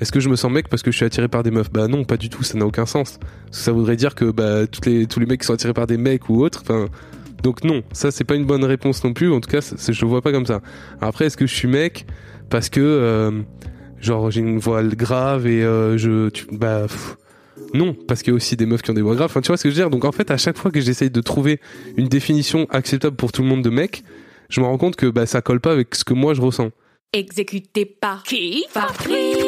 Est-ce que je me sens mec parce que je suis attiré par des meufs? Bah non, pas du tout, ça n'a aucun sens. Ça voudrait dire que bah, toutes les, tous les mecs qui sont attirés par des mecs ou autres, enfin... Donc non, ça c'est pas une bonne réponse non plus, en tout cas je le vois pas comme ça. Après, est-ce que je suis mec parce que euh, genre j'ai une voix grave et euh, je tu- bah pff, non. Parce qu'il y a aussi des meufs qui ont des voix graves. Enfin tu vois ce que je veux dire? Donc en fait à chaque fois que j'essaye de trouver une définition acceptable pour tout le monde de mec je me rends compte que bah ça colle pas avec ce que moi je ressens. Exécuté par qui? Fabrice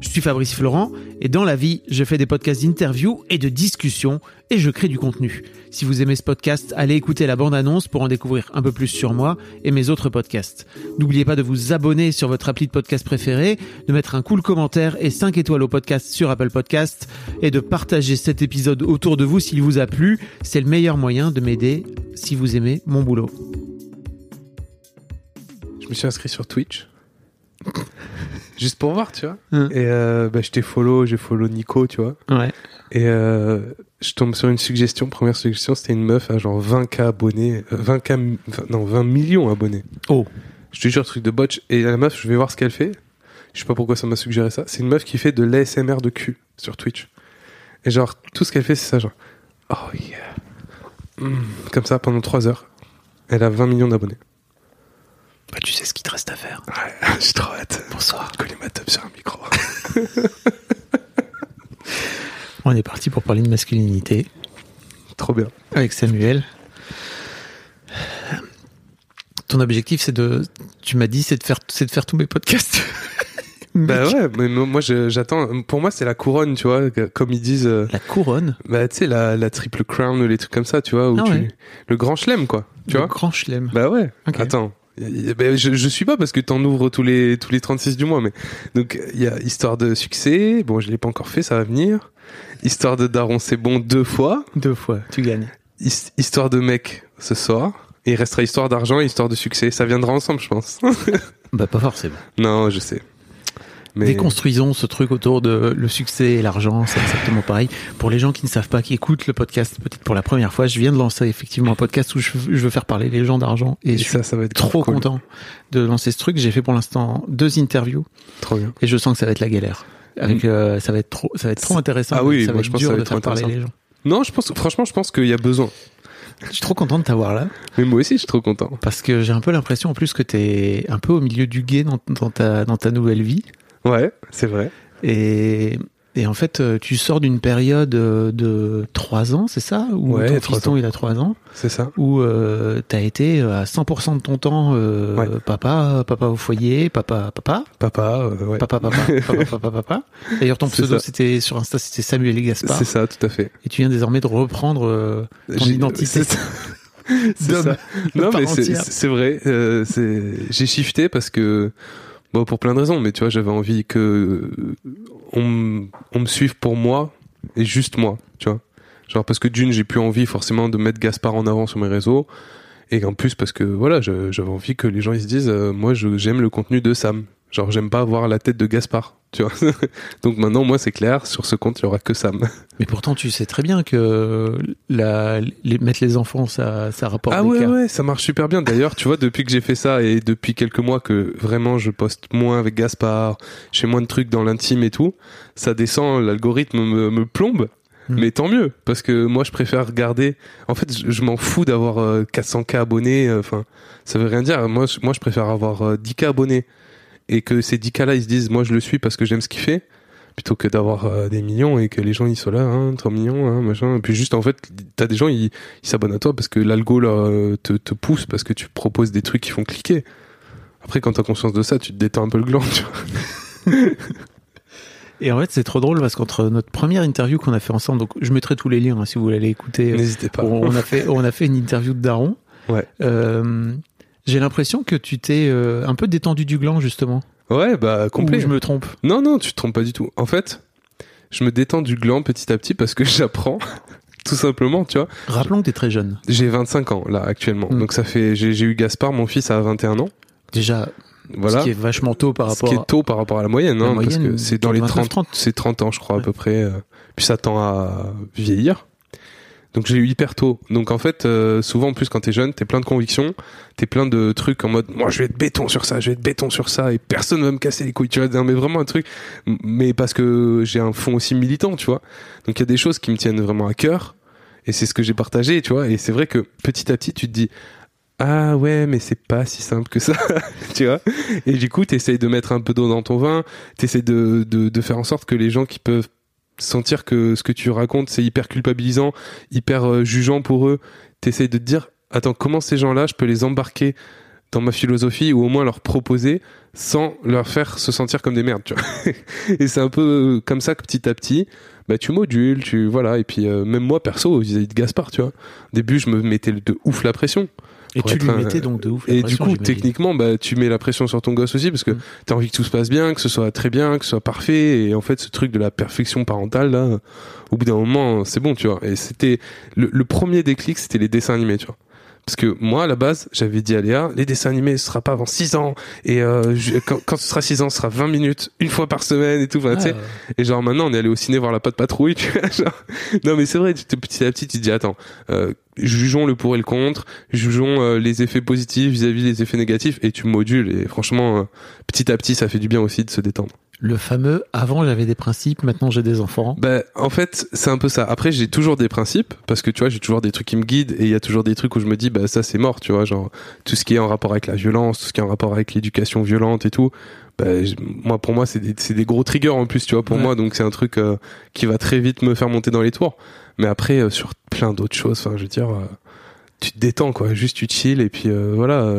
Je suis Fabrice Florent et dans la vie, je fais des podcasts d'interviews et de discussions et je crée du contenu. Si vous aimez ce podcast, allez écouter la bande-annonce pour en découvrir un peu plus sur moi et mes autres podcasts. N'oubliez pas de vous abonner sur votre appli de podcast préféré, de mettre un cool commentaire et 5 étoiles au podcast sur Apple Podcast et de partager cet épisode autour de vous s'il vous a plu. C'est le meilleur moyen de m'aider si vous aimez mon boulot. je me suis inscrit sur Twitch juste pour voir tu vois Hein. et euh, bah je t'ai follow j'ai follow Nico tu vois Ouais. Et euh, je tombe sur une suggestion. Première suggestion, c'était une meuf à genre 20k abonnés, euh, 20k, mi- enfin, non 20 millions abonnés. Oh. Je te jure, truc de botch. Et la meuf, je vais voir ce qu'elle fait. Je sais pas pourquoi ça m'a suggéré ça. C'est une meuf qui fait de l'ASMR de cul sur Twitch. Et genre tout ce qu'elle fait, c'est ça genre. Oh yeah. Mm, comme ça pendant 3 heures. Elle a 20 millions d'abonnés. Bah, tu sais ce qu'il te reste à faire. Ouais, j'ai trop hâte. Bonsoir. Coller ma top sur un micro. On est parti pour parler de masculinité trop bien. avec Samuel. Ton objectif, c'est de, tu m'as dit, c'est de faire, c'est de faire tous mes podcasts. Bah ouais, mais moi je- j'attends. Pour moi, c'est la couronne, tu vois, comme ils disent. euh, La couronne. Bah, tu sais, la, la triple crown, les trucs comme ça, tu vois, où Ah tu... ouais. le grand chelem, quoi, tu le vois. grand chelem. Bah ouais. Attends. Bah, je, je suis pas parce que t'en ouvres tous les tous les 36 du mois, mais donc il y a histoire de succès. Bon, je l'ai pas encore fait, ça va venir. Histoire de daron, c'est bon deux fois. Deux fois, tu gagnes. His- histoire de mec ce soir. Et il restera histoire d'argent et histoire de succès. Ça viendra ensemble, je pense. Bah, pas forcément. non, je sais. Mais Déconstruisons ce truc autour de le succès et l'argent, c'est exactement pareil. Pour les gens qui ne savent pas, qui écoutent le podcast peut-être pour la première fois, je viens de lancer effectivement un podcast où je, je veux faire parler les gens d'argent et et je suis ça, ça va être trop cool. content de lancer ce truc. J'ai fait pour l'instant deux interviews Trop bien. et je sens que ça va être la galère. Avec, euh, ça va être trop, ça va être trop intéressant. Ah oui, ça moi, va je être pense que dur ça va de être faire parler intéressant. les gens. Non, je pense, franchement, je pense qu'il y a besoin. Je suis trop content de t'avoir là Mais moi aussi, je suis trop content. parce que j'ai un peu l'impression en plus que t'es un peu au milieu du guet dans, dans ta, dans ta nouvelle vie. Ouais, c'est vrai. Et, et en fait, euh, tu sors d'une période euh, de trois ans, c'est ça? Où Ouais, ton fiston, ans. il a trois ans. C'est ça. Où euh, t'as été à 100% de ton temps euh, Ouais. papa, papa au foyer, papa, papa, Papa, euh, ouais. papa, papa, papa, papa, papa. D'ailleurs, ton pseudo, c'était sur Insta, c'était Samuel et Gaspard. C'est ça, tout à fait. Et tu viens désormais de reprendre euh, ton identité c'est ça. Non, mais c'est vrai. euh, j'ai shifté parce que pour plein de raisons, mais tu vois, j'avais envie que euh, on me suive pour moi et juste moi, tu vois. Genre parce que d'une, j'ai plus envie forcément de mettre Gaspard en avant sur mes réseaux. Et en plus parce que voilà, j'avais envie que les gens ils se disent, euh, moi j'aime le contenu de Sam. Genre j'aime pas avoir la tête de Gaspard, tu vois. Donc maintenant moi c'est clair, sur ce compte il y aura que Sam. Mais pourtant, tu sais très bien que la, les, mettre les enfants, ça, ça rapporte Ah des ouais cas. ouais, ça marche super bien. D'ailleurs, tu vois, depuis que j'ai fait ça et depuis quelques mois que vraiment je poste moins avec Gaspard, je fais moins de trucs dans l'intime et tout, ça descend, l'algorithme me, me plombe. Hmm. Mais tant mieux, parce que moi je préfère regarder. En fait, je, je m'en fous d'avoir euh, 400k abonnés. euh, Enfin, ça veut rien dire. Moi, je- moi, je préfère avoir euh, 10k abonnés et que ces 10k là, ils se disent, moi, je le suis parce que j'aime ce qu'il fait, plutôt que d'avoir euh, des millions et que les gens ils soient là, hein, 3 millions, hein, machin. Et puis juste en fait, t'as des gens ils s'abonnent à toi parce que l'algo là te, te pousse parce que tu proposes des trucs qui font cliquer. Après, quand t'as conscience de ça, tu te détends un peu le gland. Tu vois. Et en fait, c'est trop drôle parce qu'entre notre première interview qu'on a fait ensemble, donc je mettrai tous les liens hein, si vous voulez aller écouter. euh, N'hésitez pas. on a fait, on a fait une interview de Daron. Ouais. Euh, j'ai l'impression que tu t'es euh, un peu détendu du gland justement. Ouais, bah complet. Ou je me trompe. Non, non, tu te trompes pas du tout. En fait, je me détends du gland petit à petit parce que j'apprends. Tout simplement, tu vois. Rappelons que t'es très jeune. J'ai 25 ans, là, actuellement. Mm. Donc ça fait, j'ai eu Gaspard, mon fils, à 21 ans. Déjà, Voilà. ce qui est vachement tôt par Ce rapport. qui à- est tôt par rapport à la moyenne, La hein, parce moyenne, que c'est dans les 29, 30, 30. c'est 30 ans, je crois, Ouais. à peu près. euh, Puis ça tend à vieillir. Donc j'ai eu hyper tôt. Donc en fait, euh, souvent en plus quand t'es jeune, t'es plein de convictions, t'es plein de trucs en mode, moi je vais être béton sur ça, je vais être béton sur ça, et personne va me casser les couilles. Tu vois, mais vraiment un truc. Mais parce que j'ai un fond aussi militant, tu vois. Donc il y a des choses qui me tiennent vraiment à cœur, et c'est ce que j'ai partagé, tu vois. Et c'est vrai que petit à petit, tu te dis. Ah ouais, mais c'est pas si simple que ça, tu vois. Et du coup, t'essayes de mettre un peu d'eau dans ton vin, t'essayes de, de, de faire en sorte que les gens qui peuvent sentir que ce que tu racontes, c'est hyper culpabilisant, hyper euh, jugeant pour eux, t'essayes de te dire, attends, comment ces gens-là, je peux les embarquer dans ma philosophie ou au moins leur proposer sans leur faire se sentir comme des merdes, tu vois. et c'est un peu euh, comme ça que petit à petit, bah tu modules, tu voilà. Et puis euh, même moi perso vis-à-vis de Gaspard, tu vois. Au début, je me mettais de ouf la pression. Et tu lui un- mettais donc de ouf. la Et du coup, techniquement, bah, tu mets la pression sur ton gosse aussi parce que Mm. t'as envie que tout se passe bien, que ce soit très bien, que ce soit parfait. Et en fait, ce truc de la perfection parentale, là, au bout d'un moment, c'est bon, tu vois. Et c'était le, le premier déclic, c'était les dessins animés, tu vois. Parce que moi, à la base, j'avais dit à Léa, les dessins animés, ce sera pas avant 6 ans. Et euh, je- quand, quand ce sera 6 ans, ce sera 20 minutes, une fois par semaine et tout. Enfin, tu sais, Ah, et genre maintenant, on est allé au ciné voir la patte patrouille. Tu vois, genre... Non, mais c'est vrai, tu te- petit à petit, tu te dis, attends, euh, jugeons le pour et le contre, jugeons euh, les effets positifs vis-à-vis des effets négatifs, et tu modules. Et franchement, euh, petit à petit, ça fait du bien aussi de se détendre. Le fameux avant j'avais des principes, maintenant j'ai des enfants. Bah, en fait, c'est un peu ça. Après, j'ai toujours des principes, parce que tu vois, j'ai toujours des trucs qui me guident, et il y a toujours des trucs où je me dis, bah, ça, c'est mort, tu vois, genre, tout ce qui est en rapport avec la violence, tout ce qui est en rapport avec l'éducation violente et tout. Je- moi, pour moi, c'est des, des gros triggers en plus, tu vois, pour Ouais. moi, donc c'est un truc euh, qui va très vite me faire monter dans les tours. Mais après, euh, sur plein d'autres choses, enfin, je veux dire, euh, tu te détends, quoi, juste tu chill, et puis euh, voilà.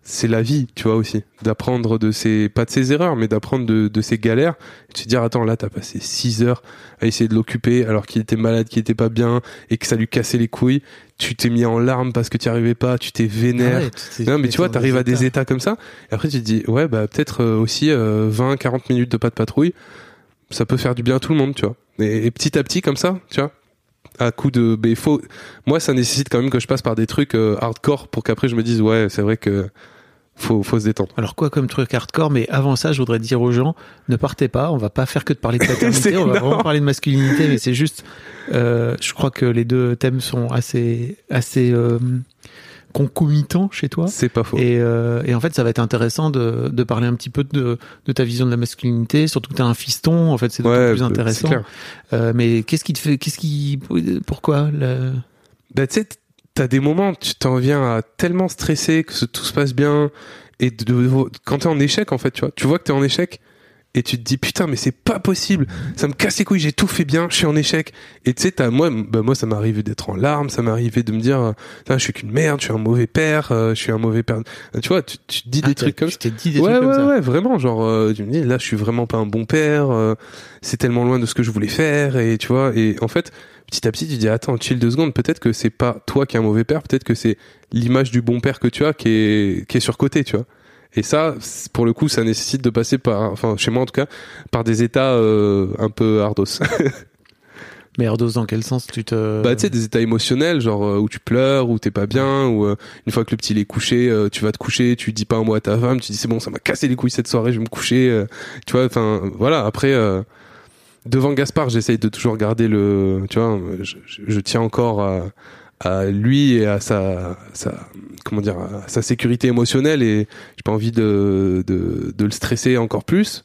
Euh, c'est la vie, tu vois aussi, d'apprendre de ses, pas de ses erreurs, mais d'apprendre de, de ses galères, et de se dire, attends, là, t'as passé 6 heures à essayer de l'occuper alors qu'il était malade, qu'il était pas bien, et que ça lui cassait les couilles, tu t'es mis en larmes parce que tu arrivais pas, tu t'es vénère. Ouais, tu t'es- non, mais tu vois, t'arrives à des états. comme ça, et après tu te dis, ouais, bah peut-être euh, aussi 20, 40 minutes de pas de patrouille, ça peut faire du bien à tout le monde, tu vois. Et, et petit à petit, comme ça, tu vois, à coup de. Mais il faut. Moi, ça nécessite quand même que je passe par des trucs euh, hardcore pour qu'après je me dise, ouais, c'est vrai que faut, faut se détendre. Alors quoi comme truc hardcore, mais avant ça, je voudrais dire aux gens, ne partez pas, on va pas faire que de parler de paternité, on va vraiment parler de masculinité, mais c'est juste, euh, je crois que les deux thèmes sont assez, assez euh, concomitants chez toi. C'est pas faux. Et, euh, et en fait, ça va être intéressant de, de parler un petit peu de, de ta vision de la masculinité, surtout que tu as un fiston, en fait, c'est ouais, plus c'est intéressant. clair. Euh, mais qu'est-ce qui te fait, qu'est-ce qui, pourquoi le... Bah, tu sais, t'as des moments, tu t'en viens à tellement stresser que tout se passe bien. Et de- quand t'es en échec, en fait, tu vois, tu vois que t'es en échec et tu te dis putain, mais c'est pas possible. Ça me casse les couilles, j'ai tout fait bien, je suis en échec. Et tu sais, t'as, moi, bah, moi, ça m'est arrivé d'être en larmes, ça m'est arrivé de me dire, euh, je suis qu'une merde, je suis un mauvais père, euh, je suis un mauvais père. Tu vois, tu, tu te dis des Ah, trucs t'as- comme ça. dit des ouais, trucs ouais, comme ça. ouais, vraiment. Genre, euh, tu me dis, là, je suis vraiment pas un bon père. euh, c'est tellement loin de ce que je voulais faire. Et tu vois, et en fait, petit à petit, tu dis, attends, chill deux secondes. Peut-être que c'est pas toi qui es un mauvais père. Peut-être que c'est l'image du bon père que tu as qui est, qui est surcotée, tu vois. Et ça, pour le coup, ça nécessite de passer par, enfin, chez moi en tout cas, par des états euh, un peu ardos. Mais Erdos, dans quel sens? Tu te... Bah, tu sais, des états émotionnels, genre euh, où tu pleures, où t'es pas bien, ou euh, une fois que le petit il est couché, euh, tu vas te coucher, tu dis pas un mot à ta femme, tu dis c'est bon, ça m'a cassé les couilles cette soirée, je vais me coucher. tu vois, enfin, voilà. Après, euh, devant Gaspard, j'essaye de toujours garder le, tu vois, je, je- je tiens encore à, à lui et à sa, sa, comment dire, à sa sécurité émotionnelle et j'ai pas envie de, de, de le stresser encore plus.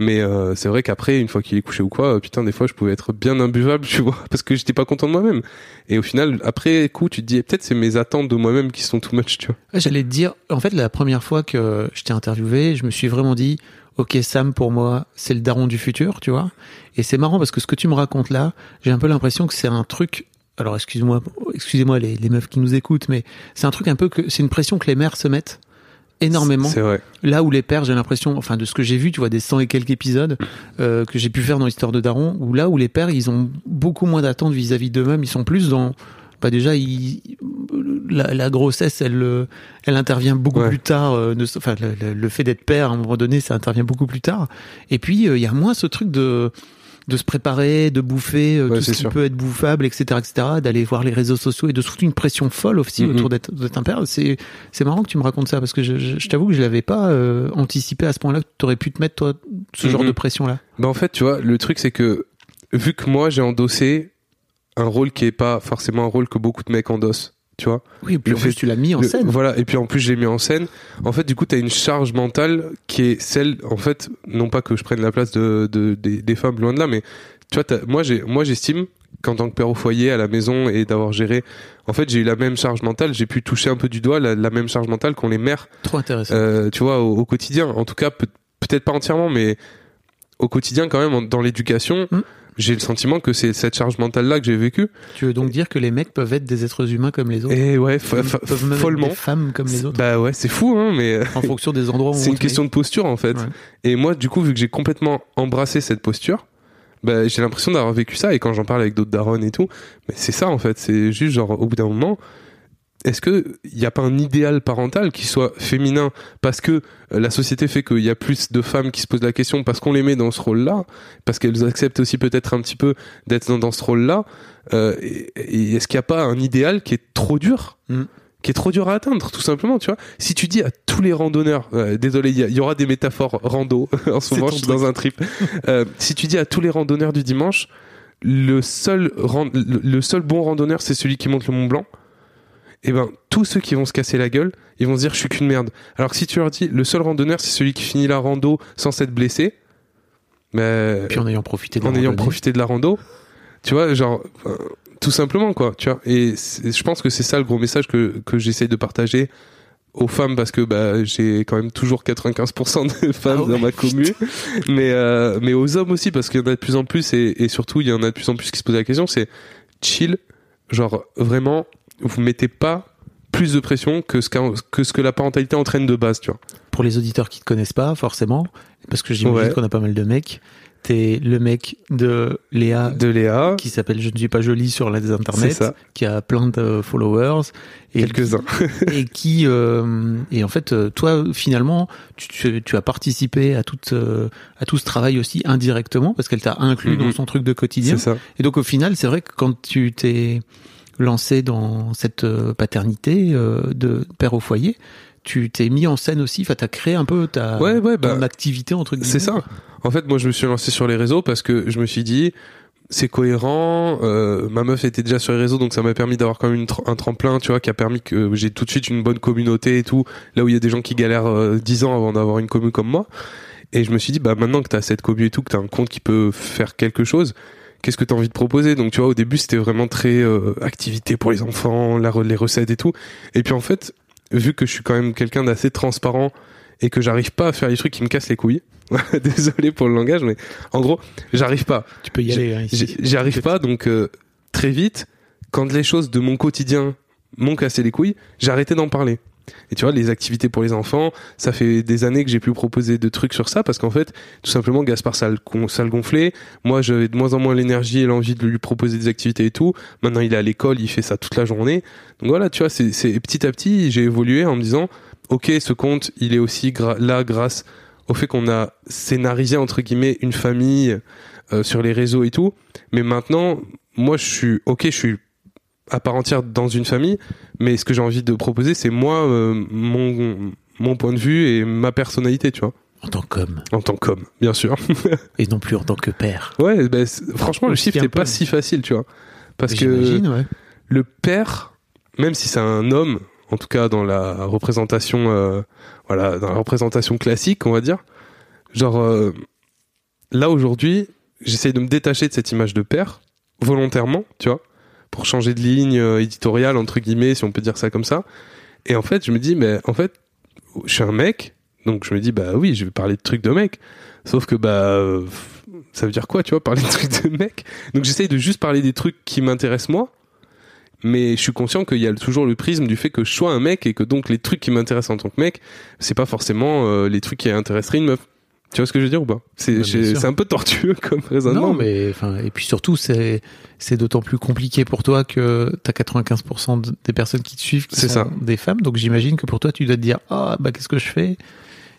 Mais euh, c'est vrai qu'après, une fois qu'il est couché ou quoi, euh, putain, des fois, je pouvais être bien imbuvable, tu vois, parce que j'étais pas content de moi-même. Et au final, après coup, tu te dis, eh, peut-être c'est mes attentes de moi-même qui sont too much, tu vois. J'allais te dire, en fait, la première fois que je t'ai interviewé, je me suis vraiment dit, ok Sam pour moi c'est le daron du futur, tu vois. Et c'est marrant parce que ce que tu me racontes là, j'ai un peu l'impression que c'est un truc. Alors excuse-moi, excusez-moi les, les meufs qui nous écoutent, mais c'est un truc un peu que c'est une pression que les mères se mettent énormément. C'est vrai. Là où les pères, j'ai l'impression, enfin de ce que j'ai vu, tu vois, des 100 et quelques épisodes euh, que j'ai pu faire dans l'histoire de Daron, où là où les pères, ils ont beaucoup moins d'attentes vis-à-vis d'eux-mêmes, ils sont plus dans, bah déjà, ils, la, la grossesse, elle, elle intervient beaucoup Ouais. plus tard. euh, ne- enfin, le, le- le fait d'être père, à un moment donné, ça intervient beaucoup plus tard. Et puis, euh, il y a moins ce truc de de se préparer, de bouffer euh, Ouais, tout ce qui sûr. peut être bouffable, etc., etc., d'aller voir les réseaux sociaux et de foutre une pression folle aussi Mhm. autour d'être un père. C'est c'est marrant que tu me racontes ça parce que je, je, je t'avoue que je l'avais pas euh, anticipé à ce point-là que tu aurais pu te mettre toi ce genre Mhm. de pression là. Bah en fait, tu vois, le truc c'est que vu que moi j'ai endossé un rôle qui est pas forcément un rôle que beaucoup de mecs endossent, tu vois. Oui, et puis Le en plus fait- tu l'as mis en Le- scène. Voilà, et puis en plus j'ai mis en scène. En fait, du coup, t'as une charge mentale qui est celle, en fait, non pas que je prenne la place de, de- des, des femmes, loin de là, mais tu vois, moi j'ai, moi j'estime qu'en tant que père au foyer, à la maison et d'avoir géré, en fait, j'ai eu la même charge mentale. J'ai pu toucher un peu du doigt la, la même charge mentale qu'ont les mères Trop intéressant. euh, tu vois, au, au quotidien. En tout cas, peut- peut-être pas entièrement, mais au quotidien quand même, dans l'éducation, Mm. j'ai le sentiment que c'est cette charge mentale-là que j'ai vécue. Tu veux donc dire que les mecs peuvent être des êtres humains comme les autres Et ouais, fa- fa- peuvent même être follement. des femmes comme les autres Bah ouais, c'est fou, hein, mais en fonction des endroits où c'est on une question de posture en fait. Ouais. Et moi, du coup, vu que j'ai complètement embrassé cette posture, bah, j'ai l'impression d'avoir vécu ça. Et quand j'en parle avec d'autres darons et tout, mais c'est ça en fait. C'est juste genre, au bout d'un moment, est-ce que il n'y a pas un idéal parental qui soit féminin? Parce que euh, la société fait qu'il y a plus de femmes qui se posent la question parce qu'on les met dans ce rôle-là, parce qu'elles acceptent aussi peut-être un petit peu d'être dans, dans ce rôle-là. Euh, et, et est-ce qu'il n'y a pas un idéal qui est trop dur? Mm. qui est trop dur à atteindre, tout simplement, tu vois? Si tu dis à tous les randonneurs, euh, désolé, il y, y aura des métaphores rando, en ce moment, je suis dans un trip. Euh, si tu dis à tous les randonneurs du dimanche, le seul, le seul bon randonneur, c'est celui qui monte le Mont Blanc, et ben, tous ceux qui vont se casser la gueule, ils vont se dire, je suis qu'une merde. Alors que si tu leur dis, le seul randonneur, c'est celui qui finit la rando sans s'être blessé, ben, Puis en ayant profité de en la ayant profité de la rando tu vois genre euh, tout simplement quoi tu vois. Et je pense que c'est ça le gros message que que j'essaye de partager aux femmes parce que bah j'ai quand même toujours 95% de femmes Ah ouais, dans ma commune mais euh, mais aux hommes aussi parce qu'il y en a de plus en plus et, et surtout il y en a de plus en plus qui se posent la question c'est chill genre vraiment vous mettez pas plus de pression que ce, que ce que la parentalité entraîne de base tu vois. Pour les auditeurs qui te connaissent pas, forcément, parce que j'imagine Ouais. qu'on a pas mal de mecs, t'es le mec de Léa de Léa. qui s'appelle Je ne suis pas jolie sur les ça. qui a plein de followers. Et quelques-uns. et qui euh, et en fait euh, toi finalement tu, tu, tu as participé à euh, à tout ce travail aussi indirectement parce qu'elle t'a inclus Mhm. dans son truc de quotidien. C'est ça. Et donc au final c'est vrai que quand tu t'es lancé dans cette euh, paternité euh, de père au foyer tu t'es mis en scène aussi enfin t'as créé un peu ta Ouais, ouais, ton bah, activité entre guillemets C'est ça. En fait, moi, je me suis lancé sur les réseaux parce que je me suis dit, c'est cohérent. euh, ma meuf était déjà sur les réseaux, donc ça m'a permis d'avoir quand même une un tremplin, tu vois, qui a permis que j'ai tout de suite une bonne communauté et tout. Là où il y a des gens qui galèrent euh, 10 ans avant d'avoir une commu comme moi. Et je me suis dit, bah maintenant que t'as cette commu et tout, que t'as un compte qui peut faire quelque chose, qu'est-ce que t'as envie de proposer? Donc tu vois, au début, c'était vraiment très euh, activité pour les enfants, la, les recettes et tout. Et puis en fait, vu que je suis quand même quelqu'un d'assez transparent et que j'arrive pas à faire des trucs qui me cassent les couilles. Désolé pour le langage, mais en gros, j'arrive pas. tu peux y aller hein, J'y ici. j'y arrive pas, donc euh, très vite, quand les choses de mon quotidien m'ont cassé les couilles, arrêté d'en parler. Et tu vois, les activités pour les enfants, ça fait des années que j'ai pu proposer de trucs sur ça parce qu'en fait, tout simplement, Gaspard, ça le, gonflait. Moi, j'avais de moins en moins l'énergie et l'envie de lui proposer des activités et tout. Maintenant, il est à l'école, il fait ça toute la journée. Donc voilà, tu vois, c'est petit à petit, j'ai évolué en me disant, ok, ce compte, il est aussi là grâce au fait qu'on a scénarisé entre guillemets une famille euh, sur les réseaux et tout. Mais maintenant, moi, je suis ok, je suis à part entière dans une famille, mais ce que j'ai envie de proposer, c'est moi, euh, mon mon point de vue et ma personnalité, tu vois, en tant qu'homme. En tant qu'homme, bien sûr. et non plus en tant que père. Ouais, c'est- franchement, le un n'est pas si facile, tu vois, parce que ouais. le père, même si c'est un homme, en tout cas dans la représentation, euh, voilà, dans la représentation classique, on va dire, genre euh, là aujourd'hui, j'essaye de me détacher de cette image de père volontairement, tu vois, pour changer de ligne euh, éditoriale entre guillemets, si on peut dire ça comme ça. Et en fait, je me dis, mais en fait, je suis un mec Donc je me dis, bah oui, je vais parler de trucs de mec. Sauf que, bah, ça veut dire quoi, tu vois, parler de trucs de mec? Donc j'essaye de juste parler des trucs qui m'intéressent moi. Mais je suis conscient qu'il y a toujours le prisme du fait que je sois un mec et que donc les trucs qui m'intéressent en tant que mec, c'est pas forcément euh, les trucs qui intéresseraient une meuf. Tu vois ce que je veux dire ou pas? C'est Bah, c'est un peu tortueux comme raisonnement. Non, mais enfin, et puis surtout, c'est c'est d'autant plus compliqué pour toi que t'as 95% de- des personnes qui te suivent qui sont ça. des femmes. Donc j'imagine que pour toi, tu dois te dire ah bah qu'est-ce que je fais?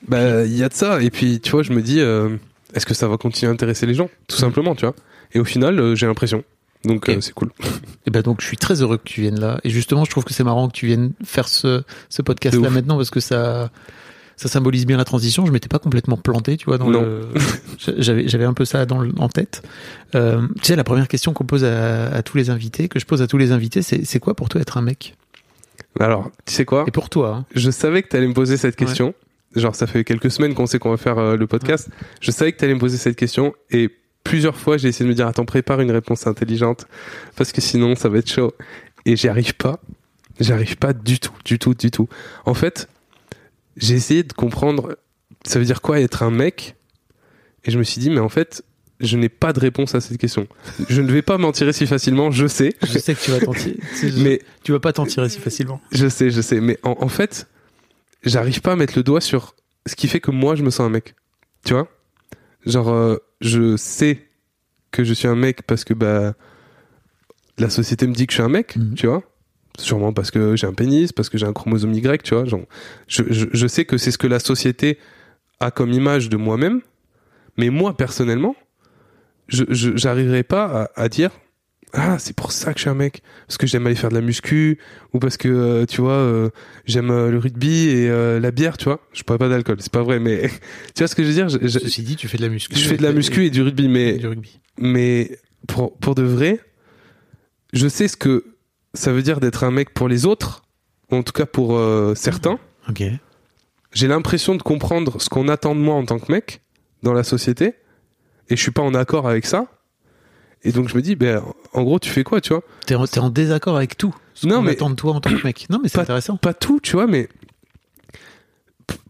Bah, il y a de ça. Et puis, tu vois, je me dis, euh, est-ce que ça va continuer à intéresser les gens? Tout Mhm. simplement, tu vois. Et au final, euh, j'ai l'impression. Donc, euh, c'est cool. Et ben donc je suis très heureux que tu viennes là. Et justement, je trouve que c'est marrant que tu viennes faire ce ce podcast là maintenant parce que ça ça symbolise bien la transition. Je m'étais pas complètement planté, tu vois. Dans Non. le... j'avais j'avais un peu ça dans le- en tête. Euh, tu sais, la première question qu'on pose à, à tous les invités, que je pose à tous les invités, c'est c'est quoi pour toi être un mec? Alors, tu sais quoi? Et pour toi hein Je savais que tu allais me poser cette Ouais. question. Genre, ça fait quelques semaines qu'on sait qu'on va faire euh, le podcast. Je savais que tu allais me poser cette question. Et plusieurs fois, j'ai essayé de me dire, attends, prépare une réponse intelligente. Parce que sinon, ça va être chaud. Et j'y arrive pas. J'y arrive pas du tout, du tout, du tout. En fait, j'ai essayé de comprendre, ça veut dire quoi être un mec? Et je me suis dit, mais en fait, je n'ai pas de réponse à cette question. Je ne vais pas m'en tirer si facilement, je sais. Je sais que tu vas t'en tirer. Mais tu vas pas t'en tirer si facilement. je sais, je sais, mais en, en fait, j'arrive pas à mettre le doigt sur ce qui fait que moi je me sens un mec. Tu vois? Genre, euh, je sais que je suis un mec parce que bah la société me dit que je suis un mec, Mhm. tu vois? Sûrement parce que j'ai un pénis, parce que j'ai un chromosome Y, tu vois genre, je, je, je sais que c'est ce que la société a comme image de moi-même, mais moi personnellement, je j'arriverai pas à, à dire ah c'est pour ça que je suis un mec parce que j'aime aller faire de la muscu ou parce que euh, tu vois euh, j'aime euh, le rugby et la bière tu vois je bois pas d'alcool c'est pas vrai mais tu vois ce que je veux dire je, je- Ceci dit, tu fais de la muscu. je fais de la muscu et du rugby mais du rugby. mais pour pour de vrai je sais ce que ça veut dire d'être un mec pour les autres ou en tout cas pour euh, certains Ok. j'ai l'impression de comprendre ce qu'on attend de moi en tant que mec dans la société et je suis pas en accord avec ça et donc je me dis ben en gros tu fais quoi tu vois? T'es en, en désaccord avec tout. Ce Non, qu'on mais- attend de toi en tant que mec. Non, mais c'est intéressant. pas tout, tu vois, mais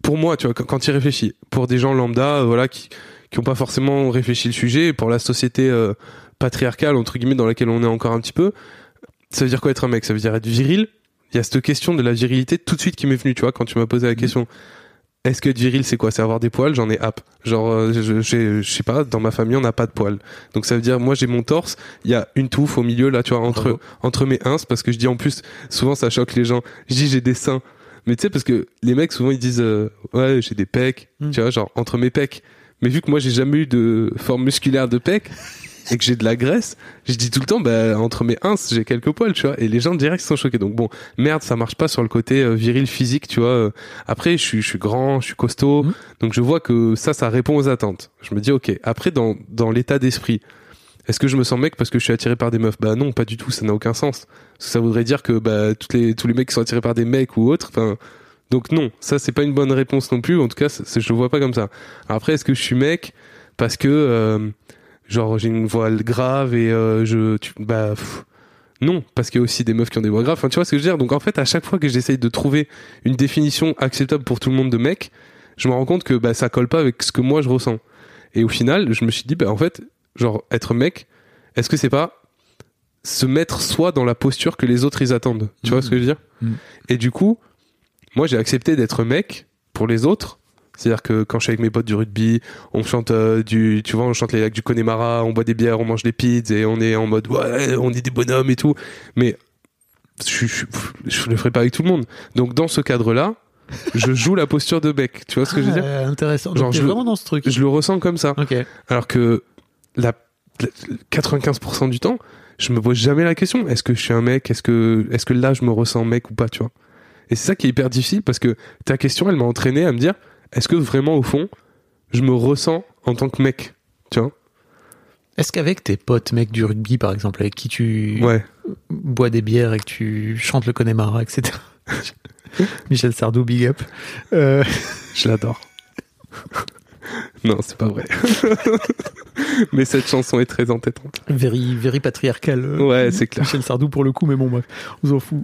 pour moi, tu vois, quand, quand réfléchis, pour des gens lambda, euh, voilà, qui qui ont pas forcément réfléchi le sujet, pour la société euh, patriarcale entre guillemets dans laquelle on est encore un petit peu, ça veut dire quoi être un mec? Ça veut dire être viril? Il y a cette question de la virilité tout de suite qui m'est venue, tu vois, quand tu m'as posé la question. Est-ce que être viril, c'est quoi? C'est avoir des poils? J'en ai hâte. Genre, euh, je, j'ai- je sais pas, dans ma famille, on n'a pas de poils. Donc ça veut dire, moi, j'ai mon torse, il y a une touffe au milieu, là, tu vois, entre, entre mes ins, parce que je dis en plus, souvent ça choque les gens. Je dis j'ai des seins. Mais tu sais, parce que les mecs, souvent, ils disent, euh, ouais, j'ai des pecs, Mm. tu vois, genre, entre mes pecs. Mais vu que moi, j'ai jamais eu de forme musculaire de pec, et que j'ai de la graisse, je dis tout le temps, bah, entre mes ins, j'ai quelques poils, tu vois. Et les gens direct sont choqués. Donc bon, merde, ça marche pas sur le côté euh, viril physique, tu vois. Euh, Après, je suis, je suis grand, je suis costaud. Mhm. Donc je vois que ça, ça répond aux attentes. Je me dis, ok. Après, dans, dans l'état d'esprit, est-ce que je me sens mec parce que je suis attiré par des meufs? Bah non, pas du tout, ça n'a aucun sens. Parce que ça voudrait dire que bah, toutes les, tous les mecs qui sont attirés par des mecs ou autres, enfin. Donc non, ça c'est pas une bonne réponse non plus. En tout cas, je le vois pas comme ça. Après, est-ce que je suis mec parce que euh, genre j'ai une voix grave et euh, je tu, bah pff, non parce qu'il y a aussi des meufs qui ont des voix graves. Enfin, tu vois ce que je veux dire? Donc en fait, à chaque fois que j'essaye de trouver une définition acceptable pour tout le monde de mec, je me rends compte que bah ça colle pas avec ce que moi je ressens. Et au final, je me suis dit bah en fait, genre être mec, est-ce que c'est pas se mettre soi dans la posture que les autres ils attendent? Tu vois ce que je veux dire? Mhm. Et du coup, moi j'ai accepté d'être mec pour les autres. C'est-à-dire que quand je suis avec mes potes du rugby, on chante euh, du, tu vois, on chante les lacs du Connemara, on boit des bières, on mange des pizzas et on est en mode ouais, on est des bonhommes et tout. Mais je, je, je le ferai pas avec tout le monde. Donc dans ce cadre-là, je joue la posture de mec. Tu vois ce que je veux dire? Ah, intéressant. Genre, Donc, je- vraiment dans ce truc. Je le ressens comme ça. Ok. Alors que la, la- 95% du temps, je me pose jamais la question est-ce que je suis un mec? Est-ce que, est-ce que là je me ressens mec ou pas Tu vois? Et c'est ça qui est hyper difficile parce que ta question, elle m'a entraîné à me dire est-ce que vraiment au fond, je me ressens en tant que mec Tu vois? Est-ce qu'avec tes potes mecs du rugby, par exemple, avec qui tu Ouais. bois des bières et que tu chantes le Connemara, etc. Michel Sardou, big up. Euh, Je l'adore. non, c'est pas vrai. mais cette chanson est très entêtante. very, very patriarcal. euh, Ouais, c'est clair. Michel Sardou pour le coup, mais bon, bref, on s'en fout.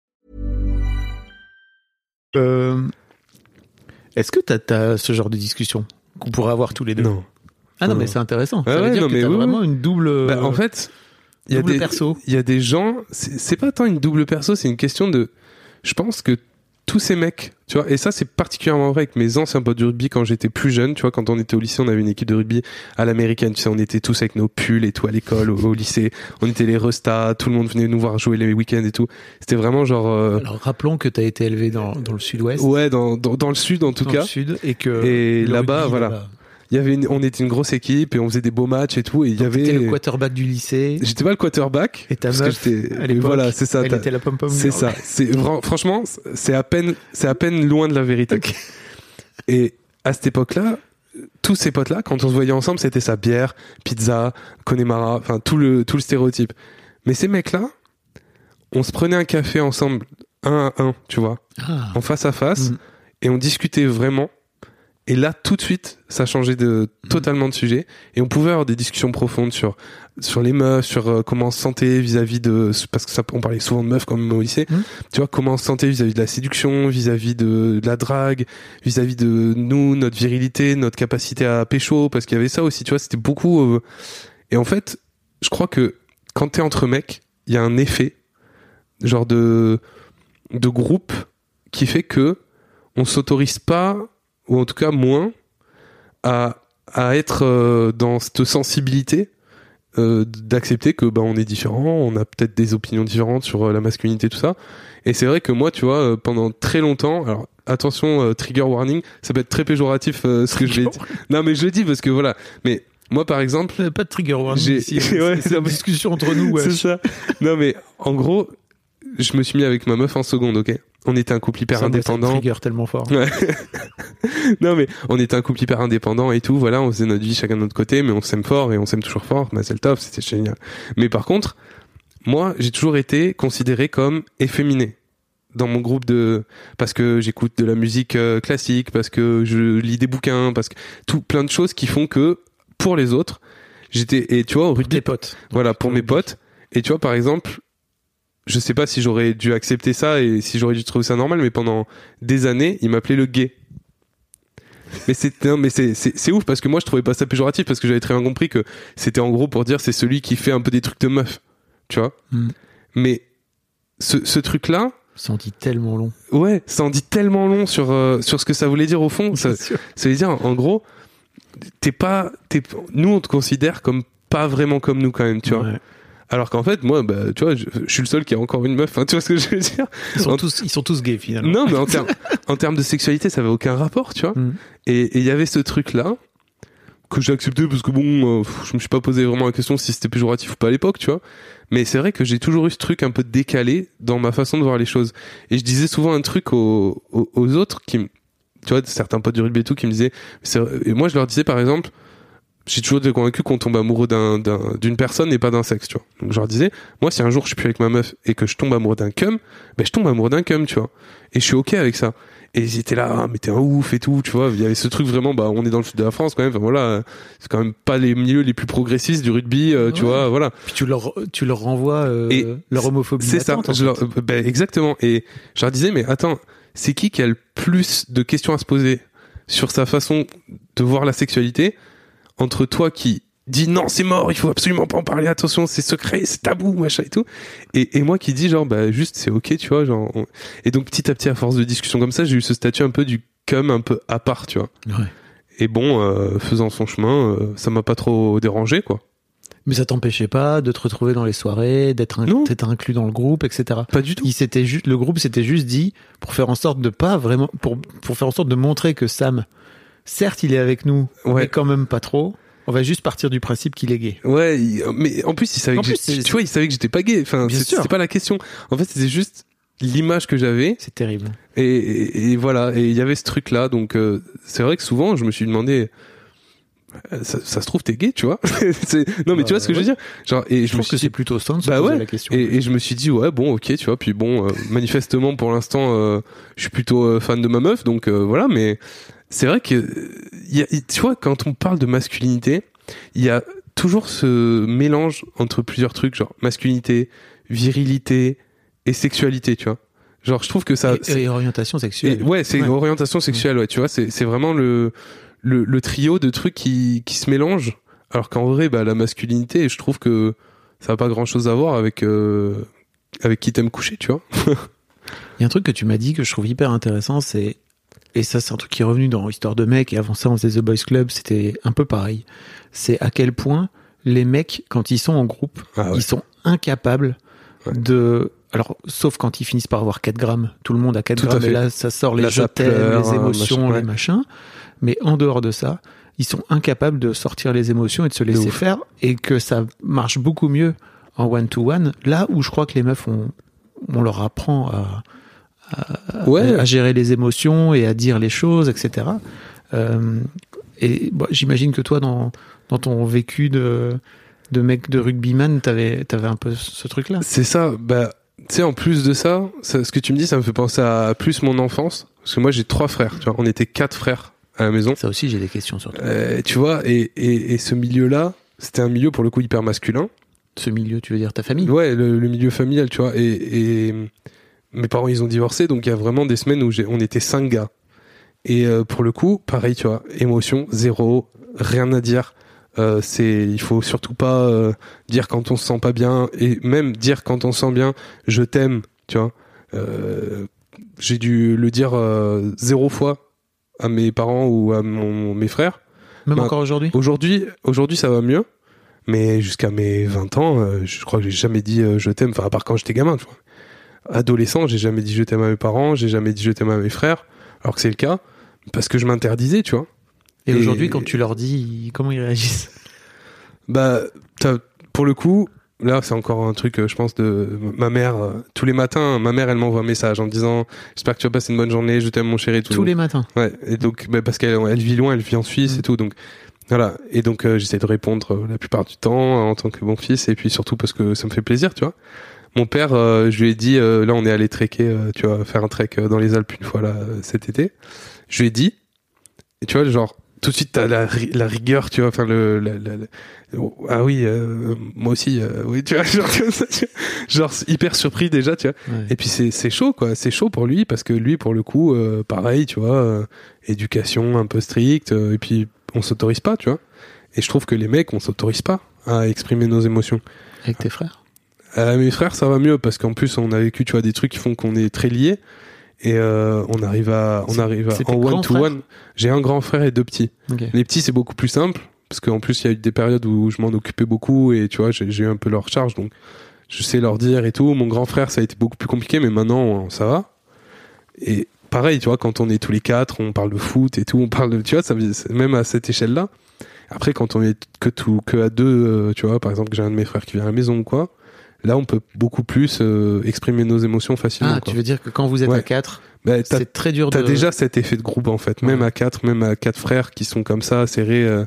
Euh, Est-ce que tu as, ce genre de discussion qu'on pourrait avoir tous les deux? Non. Ah non, Non. mais c'est intéressant. Ça veut ouais, dire non, que mais t'as oui, vraiment une double. Bah, en fait, il y a double des perso. Il y a des gens, c'est pas tant une double perso, c'est une question de. Je pense que tous ces mecs, tu vois, et ça c'est particulièrement vrai avec mes anciens potes du rugby quand j'étais plus jeune, tu vois, quand on était au lycée, on avait une équipe de rugby à l'américaine, tu sais, on était tous avec nos pulls et tout à l'école, au, au lycée, on était les restats, tout le monde venait nous voir jouer les week-ends et tout. C'était vraiment genre, euh, Alors rappelons que tu as été élevé dans, dans le sud-ouest. ouais, dans, dans, dans le sud en tout dans cas. le sud et que Et là-bas, voilà. Il y avait une- on était une grosse équipe et on faisait des beaux matchs et tout, et il y avait. le quarterback du lycée J'étais pas le quarterback. et ta parce meuf à voilà, c'est ça. elle t'as- était la pom pom C'est ça. C'est franchement, c'est à peine, c'est à peine loin de la vérité. Et à cette époque-là, tous ces potes-là, quand on se voyait ensemble, c'était ça bière, pizza, Connemara, enfin tout le tout le stéréotype. Mais ces mecs-là, on se prenait un café ensemble, un à un, tu vois, Ah. en face à face, Mhm. et on discutait vraiment. Et là, tout de suite, ça changeait de totalement de sujet, et on pouvait avoir des discussions profondes sur sur les meufs, sur euh, comment on se sentait vis-à-vis de parce que ça, on parlait souvent de meufs quand même au lycée. Mhm. Tu vois comment on se sentait vis-à-vis de la séduction, vis-à-vis de, de la drague, vis-à-vis de nous, notre virilité, notre capacité à pécho, parce qu'il y avait ça aussi. Tu vois, c'était beaucoup. euh, Et en fait, je crois que quand t'es entre mecs, il y a un effet genre de de groupe qui fait que on s'autorise pas ou en tout cas moins à à être euh, dans cette sensibilité euh, d'accepter que bah on est différent, on a peut-être des opinions différentes sur euh, la masculinité tout ça. Et c'est vrai que moi, tu vois, euh, pendant très longtemps, alors attention, euh, trigger warning, ça peut être très péjoratif euh, ce que je vais dire. Non, mais je le dis parce que voilà. Mais moi, par exemple, Pas de trigger warning ici. Ouais, c'est une discussion entre nous. ouais. c'est ça. Non, mais en gros, je me suis mis avec ma meuf en seconde, ok? On était un couple hyper Ça, moi, ça me indépendant. trigger tellement fort. Ouais. non mais on était un couple hyper indépendant et tout, voilà, on faisait notre vie chacun de notre côté, mais on s'aime fort et on s'aime toujours fort, bah c'est le top, c'était génial. Mais par contre, moi j'ai toujours été considéré comme efféminé dans mon groupe de parce que j'écoute de la musique euh, classique, parce que je lis des bouquins, parce que tout plein de choses qui font que pour les autres, j'étais et tu vois au rugby Tes potes. voilà, pour mes potes. Et tu vois, par exemple, je sais pas si j'aurais dû accepter ça et si j'aurais dû trouver ça normal, mais pendant des années, ils m'appelaient le gay. Mais c'est mais c'est c'est ouf parce que moi je trouvais pas ça péjoratif parce que j'avais très bien compris que c'était en gros pour dire c'est celui qui fait un peu des trucs de meuf, tu vois? Mm. Mais ce ce truc là, Ça en dit tellement long. ouais, ça en dit tellement long sur euh, sur ce que ça voulait dire au fond. Ça, ça veut dire, en gros, t'es pas, t'es, nous on te considère comme pas vraiment comme nous quand même, tu vois. Alors qu'en fait, moi, bah, tu vois, je, je suis le seul qui a encore une meuf. Hein, tu vois ce que je veux dire Ils sont En- tous, ils sont tous gays finalement. Non, mais en termes, en termes de sexualité, ça avait aucun rapport, tu vois. Mm. Et il y avait ce truc-là que j'ai accepté parce que bon, euh, je me suis pas posé vraiment la question si c'était péjoratif ou pas à l'époque, tu vois. Mais c'est vrai que j'ai toujours eu ce truc un peu décalé dans ma façon de voir les choses. Et je disais souvent un truc aux, aux, aux autres qui, tu vois, certains potes du rugby et tout qui me disaient, et moi je leur disais par exemple, j'ai toujours été convaincu qu'on tombe amoureux d'un, d'un- d'une personne et pas d'un sexe, tu vois. Donc je leur disais, moi si un jour je suis plus avec ma meuf et que je tombe amoureux d'un cum, ben je tombe amoureux d'un cum, tu vois. Et je suis ok avec ça. Et ils étaient là, ah, mais t'es un ouf et tout, tu vois. Il y avait ce truc vraiment, bah, on est dans le sud de la France quand même. Enfin, voilà, c'est quand même pas les milieux les plus progressistes du rugby, euh, tu vois, voilà. Puis tu leur, tu leur renvoies euh, Et leur homophobie. C'est ça. Je leur- ben, exactement. Et je leur disais, mais attends, c'est qui qui a le plus de questions à se poser sur sa façon de voir la sexualité? Entre toi qui dis non, c'est mort, il faut absolument pas en parler, attention, c'est secret, c'est tabou, machin et tout. Et, et moi qui dis genre, bah, juste, c'est ok, tu vois, genre. on- Et donc, petit à petit, à force de discussion comme ça, j'ai eu ce statut un peu du cum un peu à part, tu vois. Ouais. Et bon, euh, faisant son chemin, euh, ça m'a pas trop dérangé, quoi. Mais ça t'empêchait pas de te retrouver dans les soirées, d'être inclus dans le groupe, etc. Pas du tout. Il s'était juste, le groupe s'était juste dit pour faire en sorte de pas vraiment, pour pour faire en sorte de montrer que Sam, certes, il est avec nous, Ouais. mais quand même pas trop. On va juste partir du principe qu'il est gay. Ouais, mais en plus, il savait En que plus, tu vois, il savait que j'étais pas gay. Enfin, c'est- pas la question. En fait, c'était juste, l'image que j'avais C'est terrible. et, et- et voilà et il y avait ce truc là donc euh, c'est vrai que souvent je me suis demandé euh, ça, ça se trouve t'es gay tu vois? Non mais tu Bah, vois ce que je veux dire? Genre et Je suis que c'est plutôt se bah poser ouais, la question. et, et je me suis dit ouais bon ok tu vois puis bon euh, manifestement pour l'instant euh, je suis plutôt fan de ma meuf donc voilà mais c'est vrai que il y a, tu vois quand on parle de masculinité il y a toujours ce mélange entre plusieurs trucs genre masculinité virilité et sexualité tu vois genre je trouve que ça et, et orientation sexuelle. et ouais, c'est Ouais. orientation sexuelle, ouais, tu vois, c'est c'est vraiment le, le le trio de trucs qui qui se mélangent alors qu'en vrai bah la masculinité, je trouve que ça a pas grand-chose à voir avec euh, avec qui t'aimes coucher, tu vois. Il y a un truc que tu m'as dit que je trouve hyper intéressant, c'est et ça c'est un truc qui est revenu dans Histoire de mec et avant ça on faisait The Boys Club, c'était un peu pareil. C'est à quel point les mecs quand ils sont en groupe, Ah ouais. ils sont incapables Ouais. de alors sauf quand ils finissent par avoir 4 grammes, tout le monde a 4 Tout à grammes et là ça sort les je les émotions, machin, ouais. les machins, mais en dehors de ça, ils sont incapables de sortir les émotions et de se laisser faire et que ça marche beaucoup mieux en one to one là où je crois que les meufs on on leur apprend à Ouais. à gérer les émotions et à dire les choses, etc. Euh, et bon, j'imagine que toi, dans, dans ton vécu de, de mec de rugbyman, t'avais avais un peu ce truc-là. C'est ça, bah tu sais en plus de ça, ça, ce que tu me dis ça me fait penser à plus mon enfance parce que moi j'ai trois frères, tu vois, on était quatre frères à la maison. Ça aussi, j'ai des questions sur toi. Euh, tu vois et et, et ce milieu-là, c'était un milieu pour le coup hyper masculin. Ce milieu, tu veux dire ta famille? Ouais, le, le milieu familial, tu vois. Et, et mes parents, ils ont divorcé, donc il y a vraiment des semaines où on était cinq gars. Et euh, pour le coup, pareil, tu vois, émotion zéro, rien à dire. Euh, c'est, il faut surtout pas euh, dire quand on se sent pas bien, et même dire quand on se sent bien, je t'aime, tu vois. Euh, j'ai dû le dire zéro fois à mes parents ou à mon, mes frères. Même bah, encore aujourd'hui? Aujourd'hui, aujourd'hui, ça va mieux. Mais jusqu'à mes 20 ans, je crois que j'ai jamais dit je t'aime. Enfin, à part quand j'étais gamin, tu vois. Adolescent, j'ai jamais dit je t'aime à mes parents, j'ai jamais dit je t'aime à mes frères. Alors que c'est le cas. Parce que je m'interdisais, tu vois. Et, et- aujourd'hui, quand tu leur dis, comment ils réagissent? Bah, pour le coup, là, c'est encore un truc, euh, je pense, de ma mère. euh, tous les matins, ma mère, elle m'envoie un message en me disant J'espère que tu vas passer une bonne journée, je t'aime, mon chéri. et Tout. Tous les matins. Ouais, et donc bah, parce qu'elle elle vit loin, elle vit en Suisse Mm. et tout, donc voilà. Et donc euh, j'essaie de répondre la plupart du temps en tant que bon fils, et puis surtout parce que ça me fait plaisir, tu vois. Mon père, euh, je lui ai dit, euh, là on est allé trekker, euh, tu vois, faire un trek euh, dans les Alpes une fois là cet été. Je lui ai dit, et tu vois, genre tout de suite t'as la, la rigueur, tu vois, enfin le, la- oh, ah oui, euh, moi aussi, euh, oui, tu vois, genre comme ça, tu vois. genre hyper surpris déjà, tu vois. Ouais. Et puis c'est c'est chaud quoi, c'est chaud pour lui parce que lui pour le coup euh, pareil, tu vois, euh, éducation un peu stricte euh, et puis on s'autorise pas, tu vois. Et je trouve que les mecs on s'autorise pas à exprimer nos émotions. Avec tes frères Euh, mes frères ça va mieux parce qu'en plus on a vécu tu vois des trucs qui font qu'on est très liés et euh, on arrive à on arrive à en one to one. J'ai un grand frère et deux petits. Les petits c'est beaucoup plus simple parce qu'en plus il y a eu des périodes où je m'en occupais beaucoup et tu vois j'ai eu un peu leur charge donc je sais leur dire et tout. Mon grand frère ça a été beaucoup plus compliqué mais maintenant ça va. Et pareil tu vois quand on est tous les quatre on parle de foot et tout on parle de tu vois ça même à cette échelle là. Après quand on est que tout que à deux euh, tu vois par exemple que j'ai un de mes frères qui vient à la maison ou quoi là on peut beaucoup plus euh, exprimer nos émotions facilement. Ah, quoi. tu veux dire que quand vous êtes Ouais. à 4, Bah, t'as c'est très dur de. T'as déjà cet effet de groupe en fait, même Ouais. à quatre, même à quatre frères qui sont comme ça serrés, euh,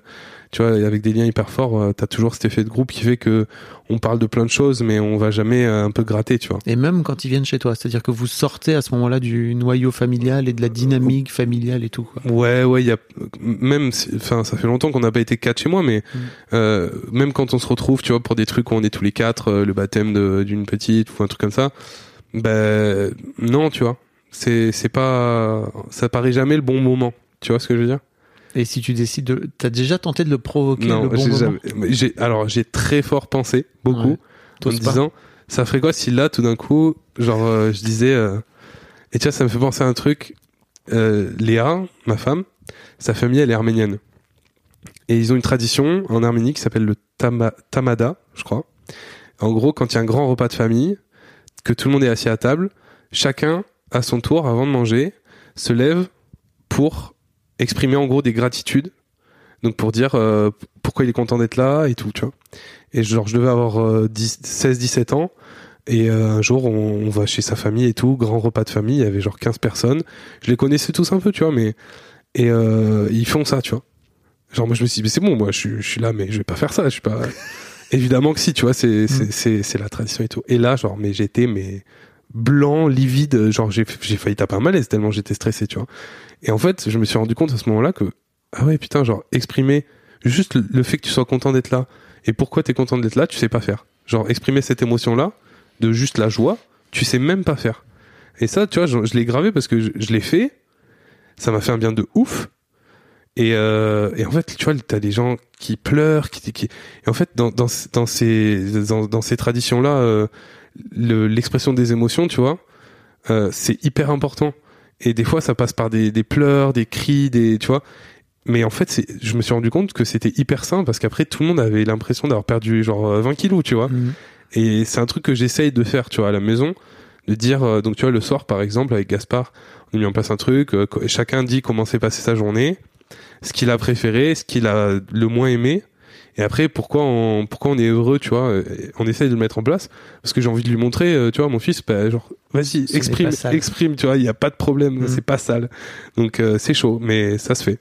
tu vois, avec des liens hyper forts. euh, T'as toujours cet effet de groupe qui fait que on parle de plein de choses, mais on va jamais euh, un peu gratter, tu vois. Et même quand ils viennent chez toi, c'est-à-dire que vous sortez à ce moment-là du noyau familial et de la dynamique familiale et tout. Quoi. Ouais, ouais, il y a même, enfin, ça fait longtemps qu'on n'a pas été quatre chez moi, mais Mm. euh, même quand on se retrouve, tu vois, pour des trucs où on est tous les quatre, le baptême de- d'une petite ou un truc comme ça, ben non, tu vois, c'est c'est pas, ça paraît jamais le bon moment. Tu vois ce que je veux dire? Et si tu décides de, t'as déjà tenté de le provoquer Non, le bon moment? jamais- mais j'ai alors j'ai très fort pensé beaucoup Ouais. en me disant ça ferait quoi si là tout d'un coup genre euh, je disais euh, et tu vois ça me fait penser à un truc euh, Léa ma femme sa famille elle est arménienne. Et ils ont une tradition en Arménie qui s'appelle le tama- tamada je crois. En gros quand il y a un grand repas de famille que tout le monde est assis à table chacun à son tour avant de manger se lève pour exprimer en gros des gratitudes donc pour dire euh, pourquoi il est content d'être là et tout, tu vois. Et genre je devais avoir euh, 10 16 17 ans Et euh, un jour, on, on va chez sa famille et tout, grand repas de famille, il y avait genre 15 personnes. Je les connaissais tous un peu, tu vois, mais. Et euh, ils font ça, tu vois. Genre, moi, je me suis dit, mais c'est bon, moi, je, suis- je suis là, mais je vais pas faire ça, je suis pas. Évidemment que si, tu vois, c'est c'est- c'est c'est la tradition et tout. Et là, genre, mais j'étais, mais blanc, livide, genre, j'ai failli taper un malaise tellement j'étais stressé, tu vois. Et en fait, je me suis rendu compte à ce moment-là que, ah ouais, putain, genre, exprimer juste le, fait que tu sois content d'être là et pourquoi t'es content d'être là, tu sais pas faire. Genre, exprimer cette émotion-là, de juste la joie, tu sais même pas faire. Et ça, tu vois, je, l'ai gravé parce que je, l'ai fait, ça m'a fait un bien de ouf. Et, euh, et en fait, tu vois, t'as des gens qui pleurent, qui, qui... et en fait, dans, dans, dans ces, dans, dans ces traditions-là, euh, le- l'expression des émotions, tu vois, euh, c'est hyper important. Et des fois, ça passe par des, des pleurs, des cris, des, tu vois. Mais en fait, je me suis rendu compte que c'était hyper sain parce qu'après, tout le monde avait l'impression d'avoir perdu genre euh, 20 kilos, tu vois. Mhm. Et c'est un truc que j'essaye de faire, tu vois, à la maison, de dire, euh, donc tu vois, le soir, par exemple, avec Gaspard, on a mis en place un truc, euh, chacun dit comment s'est passé sa journée, ce qu'il a préféré, ce qu'il a le moins aimé, et après, pourquoi on, pourquoi on est heureux, tu vois, on essaye de le mettre en place, parce que j'ai envie de lui montrer, euh, tu vois, mon fils, bah, genre, vas-y, exprime, exprime, tu vois, il y a pas de problème, Mhm. c'est pas sale. Donc, euh, c'est chaud, mais ça se fait.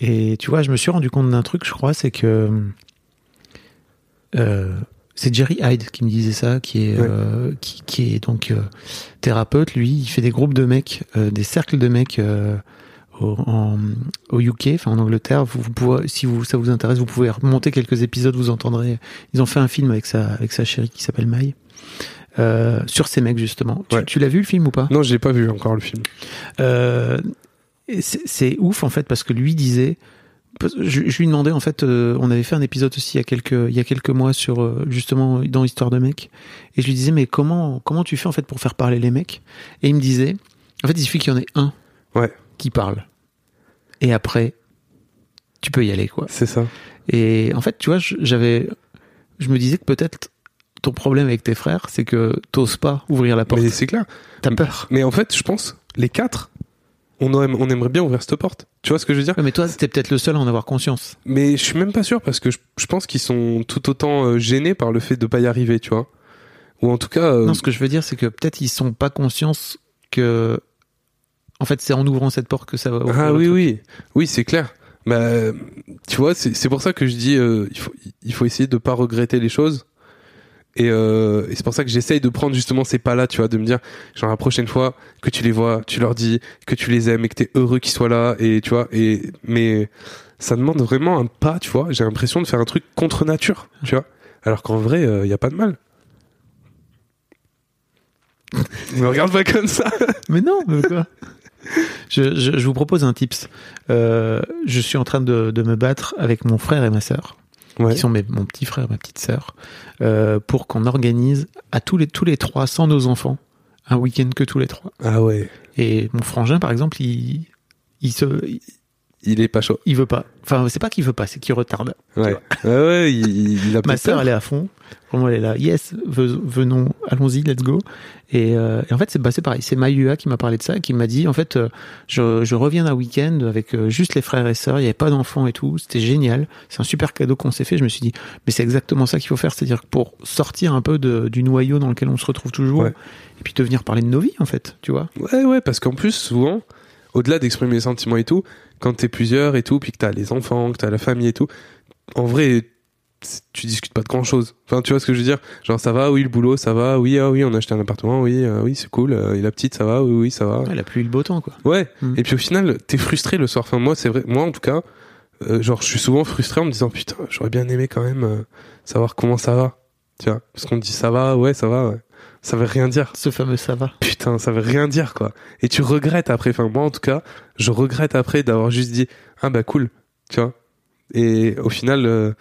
Et tu vois, je me suis rendu compte d'un truc, je crois, c'est que euh, c'est Jerry Hyde qui me disait ça, qui est Ouais. euh, qui, qui est donc thérapeute. Lui, il fait des groupes de mecs, des cercles de mecs au, en, au UK, enfin en Angleterre. Vous, vous pouvez, si vous ça vous intéresse, vous pouvez remonter quelques épisodes, vous entendrez. Ils ont fait un film avec sa avec sa chérie qui s'appelle Mai. Euh, sur ces mecs justement. Tu- Ouais. tu l'as vu le film ou pas? Non, j'ai pas vu encore le film. euh, c'est ouf en fait parce que lui disait je, je lui demandais en fait euh, on avait fait un épisode aussi il y a quelques il y a quelques mois sur euh, justement dans histoire de mecs et je lui disais mais comment comment tu fais en fait pour faire parler les mecs? Et il me disait en fait il suffit qu'il y en ait un Ouais. Qui parle et après tu peux y aller quoi C'est ça. et en fait tu vois j'avais je me disais que peut-être ton problème avec tes frères c'est que t'oses pas ouvrir la porte Mais c'est clair. t'as peur Mais en fait, je pense, les quatre, on, aime- on aimerait bien ouvrir cette porte. Tu vois ce que je veux dire? Ouais, mais toi t'es peut-être le seul à en avoir conscience Mais je suis même pas sûr parce que je, je pense qu'ils sont tout autant euh, gênés par le fait de pas y arriver, tu vois. Ou en tout cas, euh, Non, ce que je veux dire, c'est que peut-être ils sont pas conscients que, en fait, c'est en ouvrant cette porte que ça va. ouvrir ah oui, truc. oui, oui, c'est clair. Bah, euh, tu vois, c'est pour ça que je dis, euh, il faut, il faut essayer de pas regretter les choses. Et, euh, et c'est pour ça que j'essaye de prendre justement ces pas-là, tu vois, de me dire, genre la prochaine fois que tu les vois, tu leur dis que tu les aimes et que t'es heureux qu'ils soient là, et tu vois, et mais ça demande vraiment un pas, tu vois. J'ai l'impression de faire un truc contre nature, tu vois. Alors qu'en vrai, il y a pas de mal. Me regarde pas comme ça. Mais non, mais quoi? je, je, je vous propose un tips. Euh, je suis en train de, de me battre avec mon frère et ma sœur, Ouais. qui sont mes, mon petit frère et ma petite sœur, euh, pour qu'on organise à tous les tous les trois, sans nos enfants, un week-end que tous les trois. Ah ouais. Et mon frangin, par exemple, il il se il, Il est pas chaud. il veut pas. Enfin, c'est pas qu'il veut pas, c'est qu'il retarde. Ouais. Ouais, ouais, il, il a Ma sœur, elle est à fond. Vraiment, elle est là. Yes, ve- venons, allons-y, let's go. Et, euh, et en fait, c'est bah, pareil. C'est Mayua qui m'a parlé de ça, qui m'a dit, en fait, euh, je, je reviens d'un week-end avec euh, juste les frères et sœurs. Il n'y avait pas d'enfants et tout. C'était génial. C'est un super cadeau qu'on s'est fait. Je me suis dit, mais c'est exactement ça qu'il faut faire. C'est-à-dire pour sortir un peu de, du noyau dans lequel on se retrouve toujours, Ouais. et puis de venir parler de nos vies, en fait. Tu vois Ouais, ouais, parce qu'en plus, souvent, au-delà d'exprimer les sentiments et tout, quand t'es plusieurs et tout, puis que t'as les enfants, que t'as la famille et tout, en vrai, tu discutes pas de grand chose. Enfin, tu vois ce que je veux dire? Genre, ça va, oui, le boulot, ça va, oui, ah oui, on a acheté un appartement, oui, ah oui, c'est cool, euh, et la petite, ça va, oui, oui, ça va. Elle a plus eu le beau temps, quoi. Ouais. Mm. Et puis au final, t'es frustré le soir. Enfin, moi, c'est vrai, moi en tout cas, euh, genre, je suis souvent frustré en me disant, putain, j'aurais bien aimé quand même euh, savoir comment ça va. Tu vois? Parce qu'on te dit, ça va, ouais, ça va, ouais. Ça veut rien dire. Ce fameux ça va. Putain, ça veut rien dire, quoi. Et tu regrettes après. Enfin, moi, en tout cas, je regrette après d'avoir juste dit, ah bah cool, tu vois? Et au final, euh,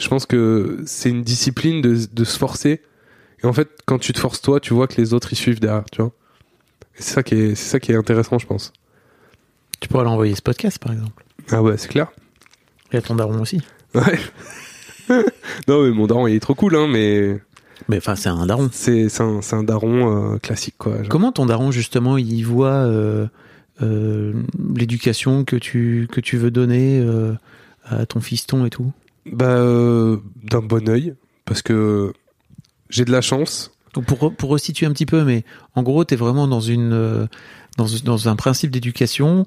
je pense que c'est une discipline de, de se forcer. Et en fait, quand tu te forces toi, tu vois que les autres, ils suivent derrière, tu vois. C'est ça qui est, c'est ça qui est intéressant, je pense. Tu pourras l'envoyer ce podcast, par exemple. Ah ouais, c'est clair. Et à ton daron aussi. Ouais. non, mais mon daron, il est trop cool, hein, mais Mais enfin, c'est un daron. c'est, c'est un, c'est un daron euh, classique, quoi. genre. Comment ton daron justement il voit euh, euh, l'éducation que tu que tu veux donner à ton fiston et tout? Bah, euh, d'un bon œil, parce que j'ai de la chance. Donc pour, pour resituer un petit peu, mais en gros, tu es vraiment dans une euh, dans, dans un principe d'éducation.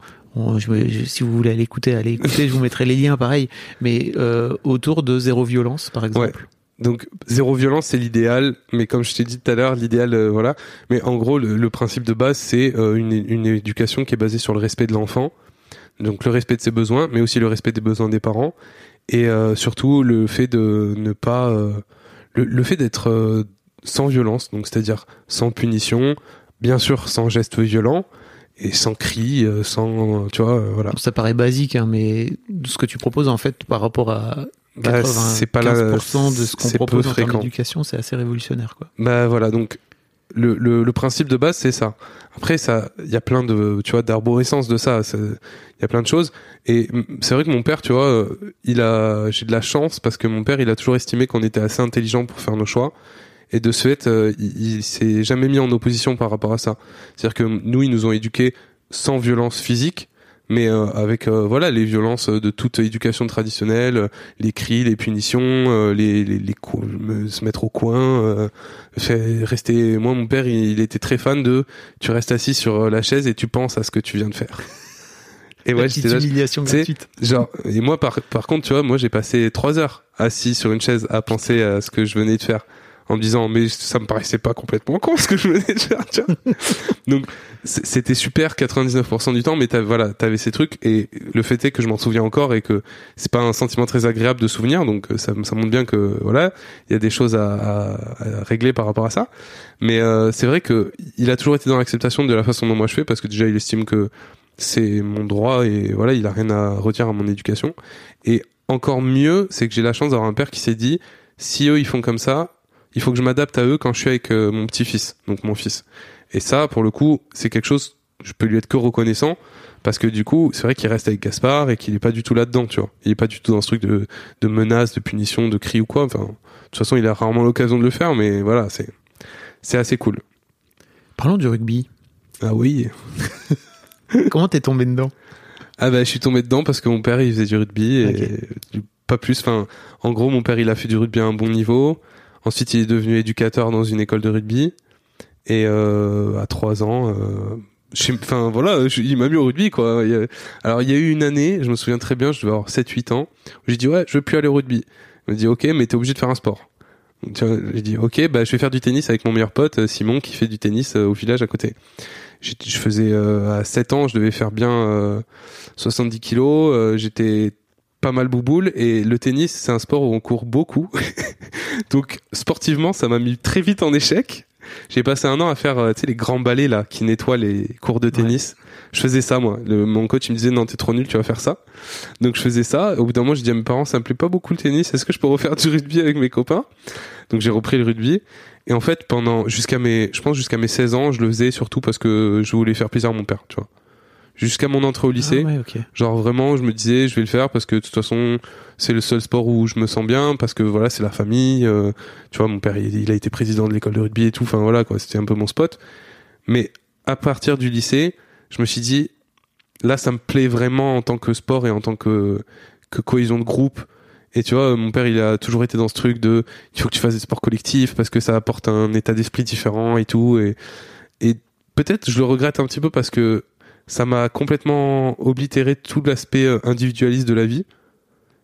Si vous voulez aller écouter, allez écouter, je vous mettrai les liens pareil, mais euh, autour de zéro violence, par exemple. Donc zéro violence c'est l'idéal, mais comme je t'ai dit tout à l'heure, l'idéal euh, voilà. Mais en gros le, le principe de base c'est euh, une, une éducation qui est basée sur le respect de l'enfant, donc le respect de ses besoins, mais aussi le respect des besoins des parents, et euh, surtout le fait de ne pas, euh, le, le fait d'être euh, sans violence, donc c'est-à-dire sans punition, bien sûr sans gestes violents et sans cris, euh, sans tu vois euh, voilà. Ça paraît basique, hein, mais ce que tu proposes en fait par rapport à Bah, 95% c'est pas la- de ce qu'on propose en d'éducation, c'est assez révolutionnaire, quoi. Bah voilà, donc le, le, le principe de base c'est ça. Après ça, il y a plein de tu vois d'arborescence de ça. Il y a plein de choses. Et c'est vrai que mon père, tu vois, euh, il a, j'ai de la chance parce que mon père, il a toujours estimé qu'on était assez intelligent pour faire nos choix. Et de ce fait, euh, il, il s'est jamais mis en opposition par rapport à ça. C'est-à-dire que nous, ils nous ont éduqués sans violence physique, mais euh, avec euh, voilà les violences de toute éducation traditionnelle, euh, les cris, les punitions, euh, les les, les se mettre au coin, euh, fait rester. Moi, mon père, il, il était très fan de tu restes assis sur la chaise et tu penses à ce que tu viens de faire. Et ouais, petite humiliation gratuite. Genre, et moi, par, par contre, tu vois, moi, j'ai passé trois heures assis sur une chaise à penser à ce que je venais de faire. En me disant, mais ça me paraissait pas complètement con ce que je venais de faire, tu vois. Donc, c'était super 99% du temps, mais voilà, t'avais ces trucs, et le fait est que je m'en souviens encore et que c'est pas un sentiment très agréable de souvenir, donc euh, ça, ça montre bien que, voilà, il y a des choses à, à- à régler par rapport à ça. Mais euh, c'est vrai que il a toujours été dans l'acceptation de la façon dont moi je fais, parce que déjà, il estime que c'est mon droit et voilà, il a rien à retirer à mon éducation. Et encore mieux, c'est que j'ai la chance d'avoir un père qui s'est dit, si eux ils font comme ça, il faut que je m'adapte à eux quand je suis avec euh, mon petit-fils, donc mon fils. Et ça, pour le coup, c'est quelque chose, je peux lui être que reconnaissant, parce que du coup, c'est vrai qu'il reste avec Gaspard et qu'il est pas du tout là-dedans, tu vois. Il est pas du tout dans ce truc de, de menace, de punition, de cri ou quoi. Enfin, de toute façon, il a rarement l'occasion de le faire, mais voilà, c'est, c'est assez cool. Parlons du rugby. Ah oui. Comment t'es tombé dedans? Ah bah je suis tombé dedans parce que mon père il faisait du rugby et pas plus. Enfin, en gros mon père il a fait du rugby à un bon niveau. Ensuite il est devenu éducateur dans une école de rugby et euh, à trois ans, euh, enfin voilà, il m'a mis au rugby quoi. Alors il y a eu une année, je me souviens très bien, je devais avoir 7-8 ans. où J'ai dit ouais je veux plus aller au rugby. Il m'a dit ok mais t'es obligé de faire un sport. J'ai dit ok bah je vais faire du tennis avec mon meilleur pote euh, Simon qui fait du tennis euh, au village à côté. Je faisais euh, à 7 ans, je devais faire bien euh, 70 kilos, j'étais pas mal bouboule et le tennis c'est un sport où on court beaucoup. Donc sportivement ça m'a mis très vite en échec. J'ai passé un an à faire euh, tu sais les grands balais là qui nettoient les cours de tennis. Je faisais ça moi. Le, mon coach il me disait non t'es trop nul tu vas faire ça. Donc je faisais ça. Au bout d'un moment j'ai dit à mes parents ça me plaît pas beaucoup le tennis. Est-ce que je peux refaire du rugby avec mes copains? Donc j'ai repris le rugby. Et en fait, pendant jusqu'à mes, je pense jusqu'à mes 16 ans, je le faisais surtout parce que je voulais faire plaisir à mon père, tu vois. Jusqu'à mon entrée au lycée, Ah ouais, ok. genre vraiment, je me disais, je vais le faire parce que de toute façon, c'est le seul sport où je me sens bien, parce que voilà, c'est la famille. euh, tu vois, mon père, il, il a été président de l'école de rugby et tout. Enfin voilà, quoi, c'était un peu mon spot. Mais à partir du lycée, je me suis dit, là, ça me plaît vraiment en tant que sport et en tant que que cohésion de groupe. Et tu vois, mon père, il a toujours été dans ce truc de, il faut que tu fasses des sports collectifs parce que ça apporte un état d'esprit différent et tout. Et, et peut-être je le regrette un petit peu parce que ça m'a complètement oblitéré tout l'aspect euh, individualiste de la vie.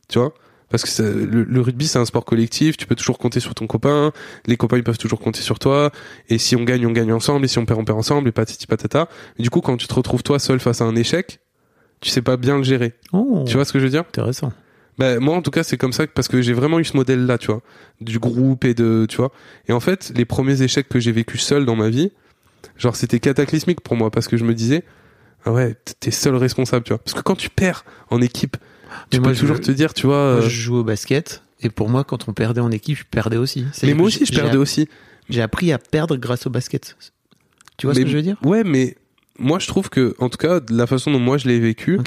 Tu vois? Parce que ça- le, le rugby, c'est un sport collectif, tu peux toujours compter sur ton copain, les copains, ils peuvent toujours compter sur toi, et si on gagne, on gagne ensemble, et si on perd, on perd ensemble, et patati patata. Et du coup, quand tu te retrouves toi seul face à un échec, tu sais pas bien le gérer. Oh, Tu vois ce que je veux dire? intéressant. Bah, moi, en tout cas, c'est comme ça parce que j'ai vraiment eu ce modèle-là, tu vois, du groupe et de, tu vois. Et en fait, les premiers échecs que j'ai vécu seul dans ma vie, genre, c'était cataclysmique pour moi parce que je me disais, ouais, t'es seul responsable, tu vois. Parce que quand tu perds en équipe, tu Mais peux moi, je- toujours te dire, tu vois. Moi, euh, je joue au basket et pour moi, quand on perdait en équipe, je perdais aussi. mais moi aussi, je perdais aussi. J'ai appris à perdre grâce au basket. Tu vois ce que je veux dire? Ouais, mais moi, je trouve que, en tout cas, de la façon dont moi je l'ai vécu.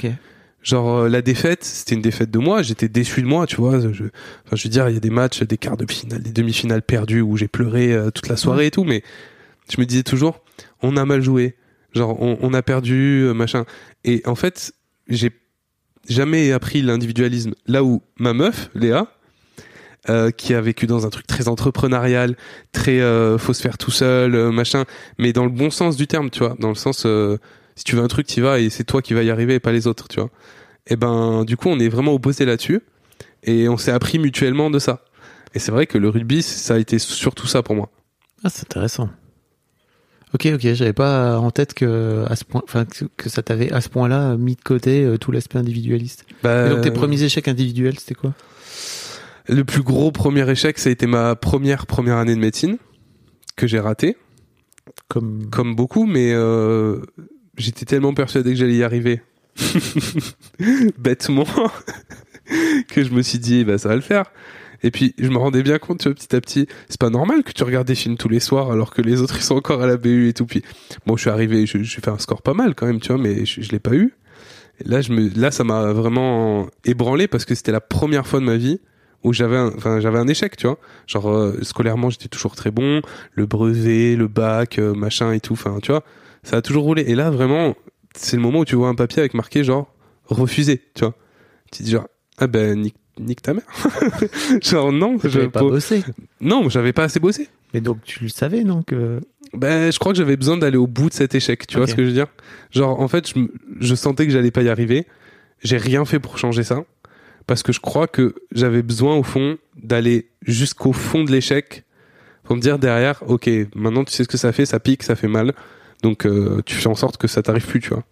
Genre euh, la défaite, c'était une défaite de moi. J'étais déçu de moi, tu vois. Je, enfin, je veux dire, il y a des matchs, des quarts de finale, des demi-finales perdus où j'ai pleuré euh, toute la soirée et tout, mais je me disais toujours, on a mal joué. Genre, on, on a perdu, euh, machin. Et en fait, j'ai jamais appris l'individualisme. Là où ma meuf, Léa, euh, qui a vécu dans un truc très entrepreneurial, très euh, faut se faire tout seul, euh, machin, mais dans le bon sens du terme, tu vois, dans le sens euh, si tu veux un truc, tu vas et c'est toi qui vas y arriver et pas les autres, tu vois. Et ben du coup, on est vraiment opposés là-dessus et on s'est appris mutuellement de ça. Et c'est vrai que le rugby, ça a été surtout ça pour moi. Ah, c'est intéressant. Ok, ok, j'avais pas en tête que à ce point, enfin que, ça t'avait à ce point-là mis de côté euh, tout l'aspect individualiste. Bah, donc tes premiers échecs individuels, c'était quoi? Le plus gros premier échec, ça a été ma première première année de médecine que j'ai raté, Comme comme beaucoup, mais euh, j'étais tellement persuadé que j'allais y arriver, bêtement, que je me suis dit bah ça va le faire. Et puis je me rendais bien compte, tu vois, petit à petit, c'est pas normal que tu regardes des films tous les soirs alors que les autres ils sont encore à la BU et tout. Puis bon, je suis arrivé, j'ai fait un score pas mal quand même, tu vois, mais je, je l'ai pas eu. Là, je me, là, ça m'a vraiment ébranlé parce que c'était la première fois de ma vie où j'avais, un- enfin, j'avais un échec, tu vois. Genre euh, scolairement, j'étais toujours très bon, le brevet, le bac, euh, machin et tout. Enfin, tu vois, ça a toujours roulé. Et là, vraiment, c'est le moment où tu vois un papier avec marqué genre refusé, tu vois. Tu te dis genre ah ben nique, nique ta mère. genre non, je j'avais pas pour- bossé. non, j'avais pas assez bossé. Mais donc tu le savais, non que Ben, je crois que j'avais besoin d'aller au bout de cet échec. Tu vois ce que je veux dire? Genre, en fait, je sentais que j'allais pas y arriver. J'ai rien fait pour changer ça. Parce que je crois que j'avais besoin, au fond, d'aller jusqu'au fond de l'échec pour me dire derrière, ok, maintenant tu sais ce que ça fait, ça pique, ça fait mal. Donc, euh, tu fais en sorte que ça t'arrive plus, tu vois.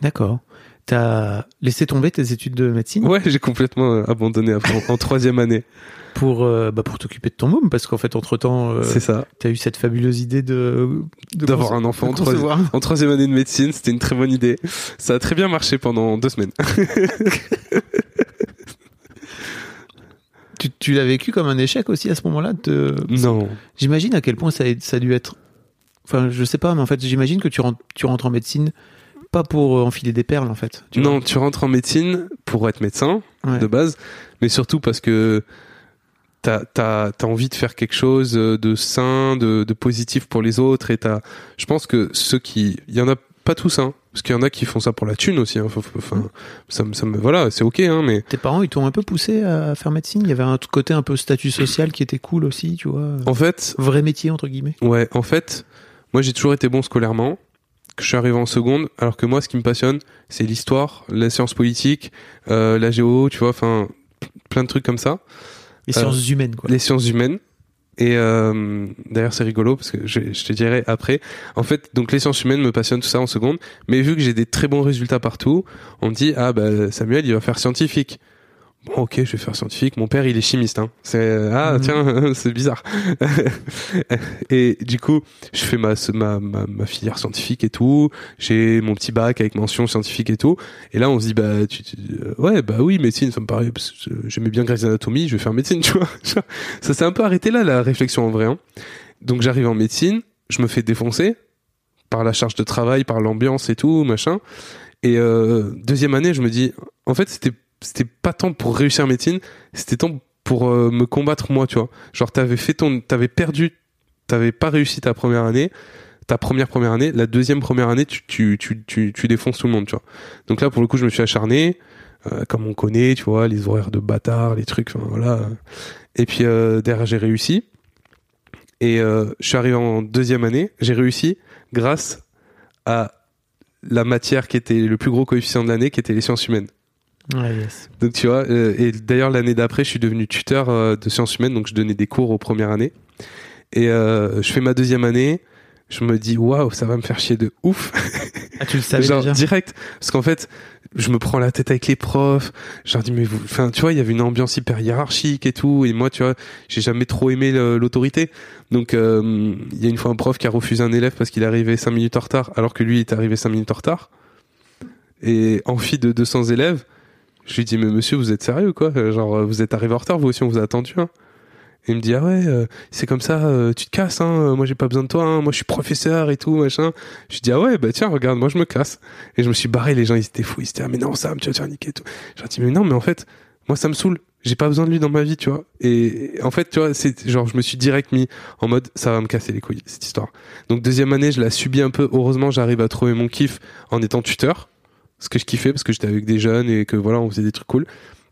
D'accord. T'as laissé tomber tes études de médecine Ouais, j'ai complètement euh, abandonné après, en, troisième année. pour euh, bah, pour t'occuper de ton môme parce qu'en fait entre temps C'est ça. t'as eu cette fabuleuse idée de, D'avoir un enfant en. En troisième année de médecine, c'était une très bonne idée. Ça a très bien marché pendant deux semaines. Tu, tu l'as vécu comme un échec aussi à ce moment-là de... Non. J'imagine à quel point ça a, ça a dû être. Enfin, je sais pas, mais en fait, j'imagine que tu rentres, tu rentres en médecine pas pour euh, enfiler des perles, en fait. tu non, tu rentres en médecine pour être médecin. Ouais. de base, mais surtout parce que t'as as, envie de faire quelque chose de sain, de, de positif pour les autres, et t'as, je pense que ceux qui, il y en a pas tous, hein, parce qu'il y en a qui font ça pour la thune aussi. Hein, enfin, ça, me- ça me, voilà, c'est ok, hein, mais Tes parents, ils t'ont un peu poussé à faire médecine? Il y avait un côté un peu statut social qui était cool aussi, tu vois? en fait, Vrai métier entre guillemets. ouais, en fait, moi j'ai toujours été bon scolairement. Que je suis arrivé en seconde, alors que moi, ce qui me passionne, c'est l'histoire, la science politique, euh, la géo, tu vois, enfin, plein de trucs comme ça. Les Euh, sciences humaines, quoi. les sciences humaines. Et euh, d'ailleurs c'est rigolo parce que je, je te dirai après. En fait, donc les sciences humaines me passionnent tout ça en seconde, mais vu que j'ai des très bons résultats partout, on me dit ah bah Samuel il va faire scientifique. Bon ok je vais faire scientifique. Mon père il est chimiste. Hein. C'est ah Mhm. tiens c'est bizarre. et du coup je fais ma, ma ma ma filière scientifique et tout. J'ai mon petit bac avec mention scientifique et tout. Et là on se dit bah tu, tu- euh, ouais bah oui médecine ça me paraît j'aimais bien Grey's Anatomy je vais faire médecine tu vois. Ça s'est un peu arrêté là, la réflexion en vrai. hein. Donc j'arrive en médecine, je me fais défoncer par la charge de travail, par l'ambiance et tout, machin. Et euh, deuxième année, je me dis, en fait, c'était c'était pas tant pour réussir médecine, c'était tant pour euh, me combattre moi, tu vois. Genre t'avais fait ton, t'avais perdu, t'avais pas réussi ta première année, ta première première année, la deuxième première année, tu tu tu tu, tu défonces tout le monde, tu vois. Donc là, pour le coup, je me suis acharné, euh, comme on connaît, tu vois, les horaires de bâtard, les trucs, enfin, voilà. Et puis euh, derrière, j'ai réussi. Et je suis arrivé en deuxième année. J'ai réussi grâce à la matière qui était le plus gros coefficient de l'année, qui était les sciences humaines. Ouais, yes. Donc tu vois, euh, et d'ailleurs l'année d'après, je suis devenu tuteur euh, de sciences humaines, donc je donnais des cours aux premières années. Et euh, je fais ma deuxième année. Je me dis waouh, ça va me faire chier de ouf. Ah, tu le savais genre déjà direct parce qu'en fait je me prends la tête avec les profs je leur dis mais vous enfin tu vois il y avait une ambiance hyper hiérarchique et tout et moi tu vois j'ai jamais trop aimé l'autorité donc il y a une fois un prof qui a refusé un élève parce qu'il est arrivé 5 minutes en retard alors que lui il est arrivé 5 minutes en retard et en fille de 200 élèves je lui dis mais monsieur vous êtes sérieux quoi? Genre euh, vous êtes arrivé en retard vous aussi on vous a attendu hein. Il me dit ah ouais euh, c'est comme ça euh, tu te casses hein euh, moi j'ai pas besoin de toi hein moi je suis professeur et tout machin. Je dis ah ouais bah tiens regarde moi je me casse. Et je me suis barré les gens ils étaient fous ils étaient ah mais non Sam tu vas te faire niquer et tout. J'ai dit mais non mais en fait moi ça me saoule. J'ai pas besoin de lui dans ma vie tu vois. Et en fait tu vois c'est genre je me suis direct mis en mode ça va me casser les couilles cette histoire. Donc deuxième année je la subis un peu. Heureusement j'arrive à trouver mon kiff en étant tuteur ce que je kiffais parce que j'étais avec des jeunes et que voilà on faisait des trucs cool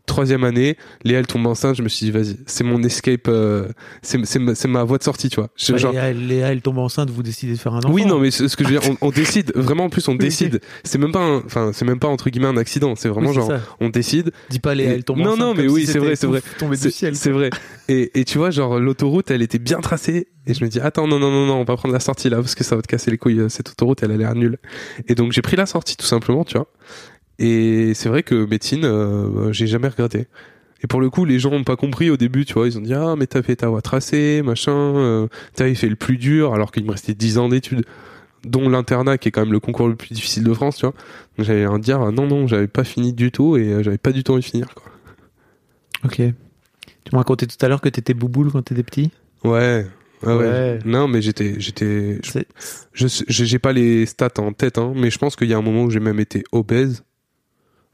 troisième année, Léa elle tombe enceinte, je me suis dit vas-y, c'est mon escape, euh, c'est c'est ma, c'est ma voie de sortie, tu vois. Je- Bah, genre- Léa, Léa, elle tombe enceinte, vous décidez de faire un enfant. oui, non, mais ce ce que je veux dire, on, on décide, vraiment en plus on décide. C'est même pas, un- enfin c'est même pas entre guillemets un accident, c'est vraiment Oui, c'est genre ça. on décide. Dis pas Léa, elle tombe non, enceinte. non, mais comme oui, si c'est vrai, c'est vrai. pouf, tombé du ciel. c'est vrai. Et, et tu vois, genre l'autoroute, elle était bien tracée. Et je me dis, attends, non, non, non, non, on va prendre la sortie là parce que ça va te casser les couilles. euh, Cette autoroute, elle a l'air nulle. Et donc j'ai pris la sortie tout simplement, tu vois. Et c'est vrai que médecine, euh, j'ai jamais regretté. Et pour le coup, les gens ont pas compris au début, tu vois. Ils ont dit, ah, mais t'as fait ta voie tracée, machin. Euh, t'avais fait le plus dur alors qu'il me restait 10 ans d'études dont l'internat qui est quand même le concours le plus difficile de France, tu vois. J'allais leur dire, ah, non, non, j'avais pas fini du tout et euh, j'avais pas du tout envie de finir, quoi. Ok. Tu me racontais tout à l'heure que t'étais bouboule quand t'étais petit? Ouais. Ah ouais. Ouais. Non, mais j'étais, j'étais, je- j'ai pas les stats en tête, hein, mais je pense qu'il y a un moment où j'ai même été obèse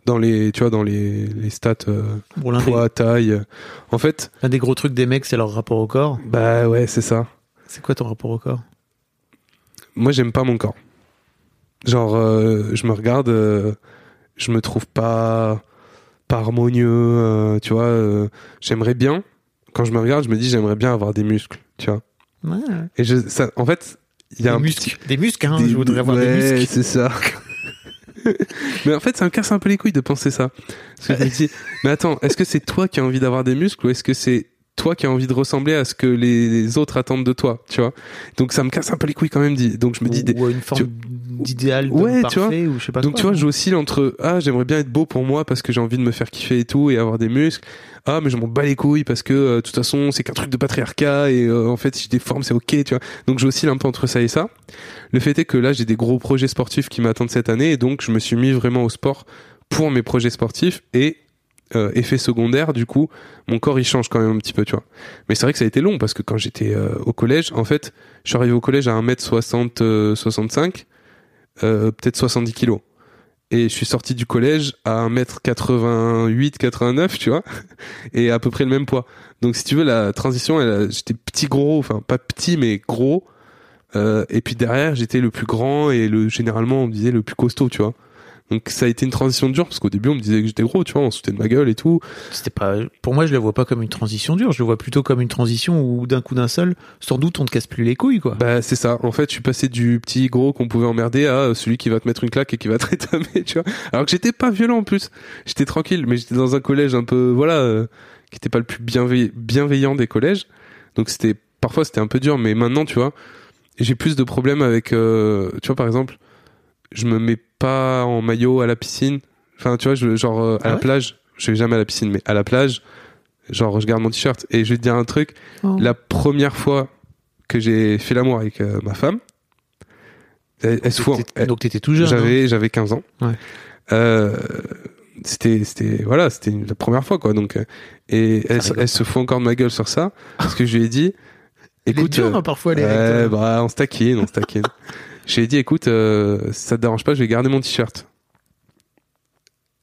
dans les, tu vois, dans les, les stats euh, Bon, poids, taille. En fait, l'un des gros trucs des mecs, c'est leur rapport au corps. bah ouais, c'est ça. C'est quoi ton rapport au corps? Moi, j'aime pas mon corps. Genre, euh, je me regarde, euh, je me trouve pas, pas harmonieux, euh, tu vois. euh, j'aimerais bien, quand je me regarde, je me dis, j'aimerais bien avoir des muscles, tu vois. Ouais. Et je, ça, en fait, il y a des un muscles. Des muscles, hein. Des- je voudrais avoir ouais, des muscles. c'est ça. mais en fait, ça me casse un peu les couilles de penser ça. Parce que je me dis, mais attends, est-ce que c'est toi qui as envie d'avoir des muscles ou est-ce que c'est toi qui as envie de ressembler à ce que les, autres attendent de toi, tu vois Donc ça me casse un peu les couilles quand même. dit- Donc je me dis, des- ou une forme d'idéal Ouais, tu vois. ou je sais pas donc quoi. tu vois, j'oscille entre ah j'aimerais bien être beau pour moi parce que j'ai envie de me faire kiffer et tout et avoir des muscles. Ah mais je m'en bats les couilles parce que euh, de toute façon c'est qu'un truc de patriarcat et euh, en fait si j'ai des formes c'est ok tu vois. Donc j'oscille un peu entre ça et ça. Le fait est que là j'ai des gros projets sportifs qui m'attendent cette année et donc je me suis mis vraiment au sport pour mes projets sportifs et euh, effet secondaire du coup mon corps il change quand même un petit peu tu vois. Mais c'est vrai que ça a été long parce que quand j'étais euh, au collège en fait je suis arrivé au collège à 1m60 euh, 65 euh, peut-être 70 kilos. Et je suis sorti du collège à 1m88, 89, tu vois, et à peu près le même poids. Donc si tu veux, la transition, j'étais petit gros, enfin pas petit mais gros. Et puis derrière, j'étais le plus grand et le généralement on disait le plus costaud, tu vois. Donc ça a été une transition dure parce qu'au début on me disait que j'étais gros, tu vois, on se foutait de ma gueule et tout. C'était pas. Pour moi, je le vois pas comme une transition dure. Je le vois plutôt comme une transition où d'un coup d'un seul, sans doute, on te casse plus les couilles, quoi. Bah c'est ça. En fait, je suis passé du petit gros qu'on pouvait emmerder à celui qui va te mettre une claque et qui va te rétamer, tu vois. Alors que j'étais pas violent en plus. J'étais tranquille, mais j'étais dans un collège un peu voilà euh, qui était pas le plus bienveillant, bienveillant des collèges. Donc c'était parfois c'était un peu dur, mais maintenant tu vois, j'ai plus de problèmes avec euh, tu vois par exemple, je me mets pas en maillot à la piscine. Enfin, tu vois, je, genre euh, à Ah la ouais plage, je vais jamais à la piscine, mais à la plage, genre je garde mon t-shirt et je vais te dire un truc, Oh. la première fois que j'ai fait l'amour avec euh, ma femme, elle, elle se fout. elle- Donc t'étais tout jeune. hein. j'avais j'avais 15 ans. Ouais. Euh, c'était c'était voilà, c'était la première fois quoi. Donc euh, et elle, elle se fout encore de ma gueule sur ça parce que je lui ai dit écoute dur, euh, hein, parfois, les bah, on se taquine, on se taquine. J'ai dit, écoute, euh, si ça te dérange pas, je vais garder mon t-shirt.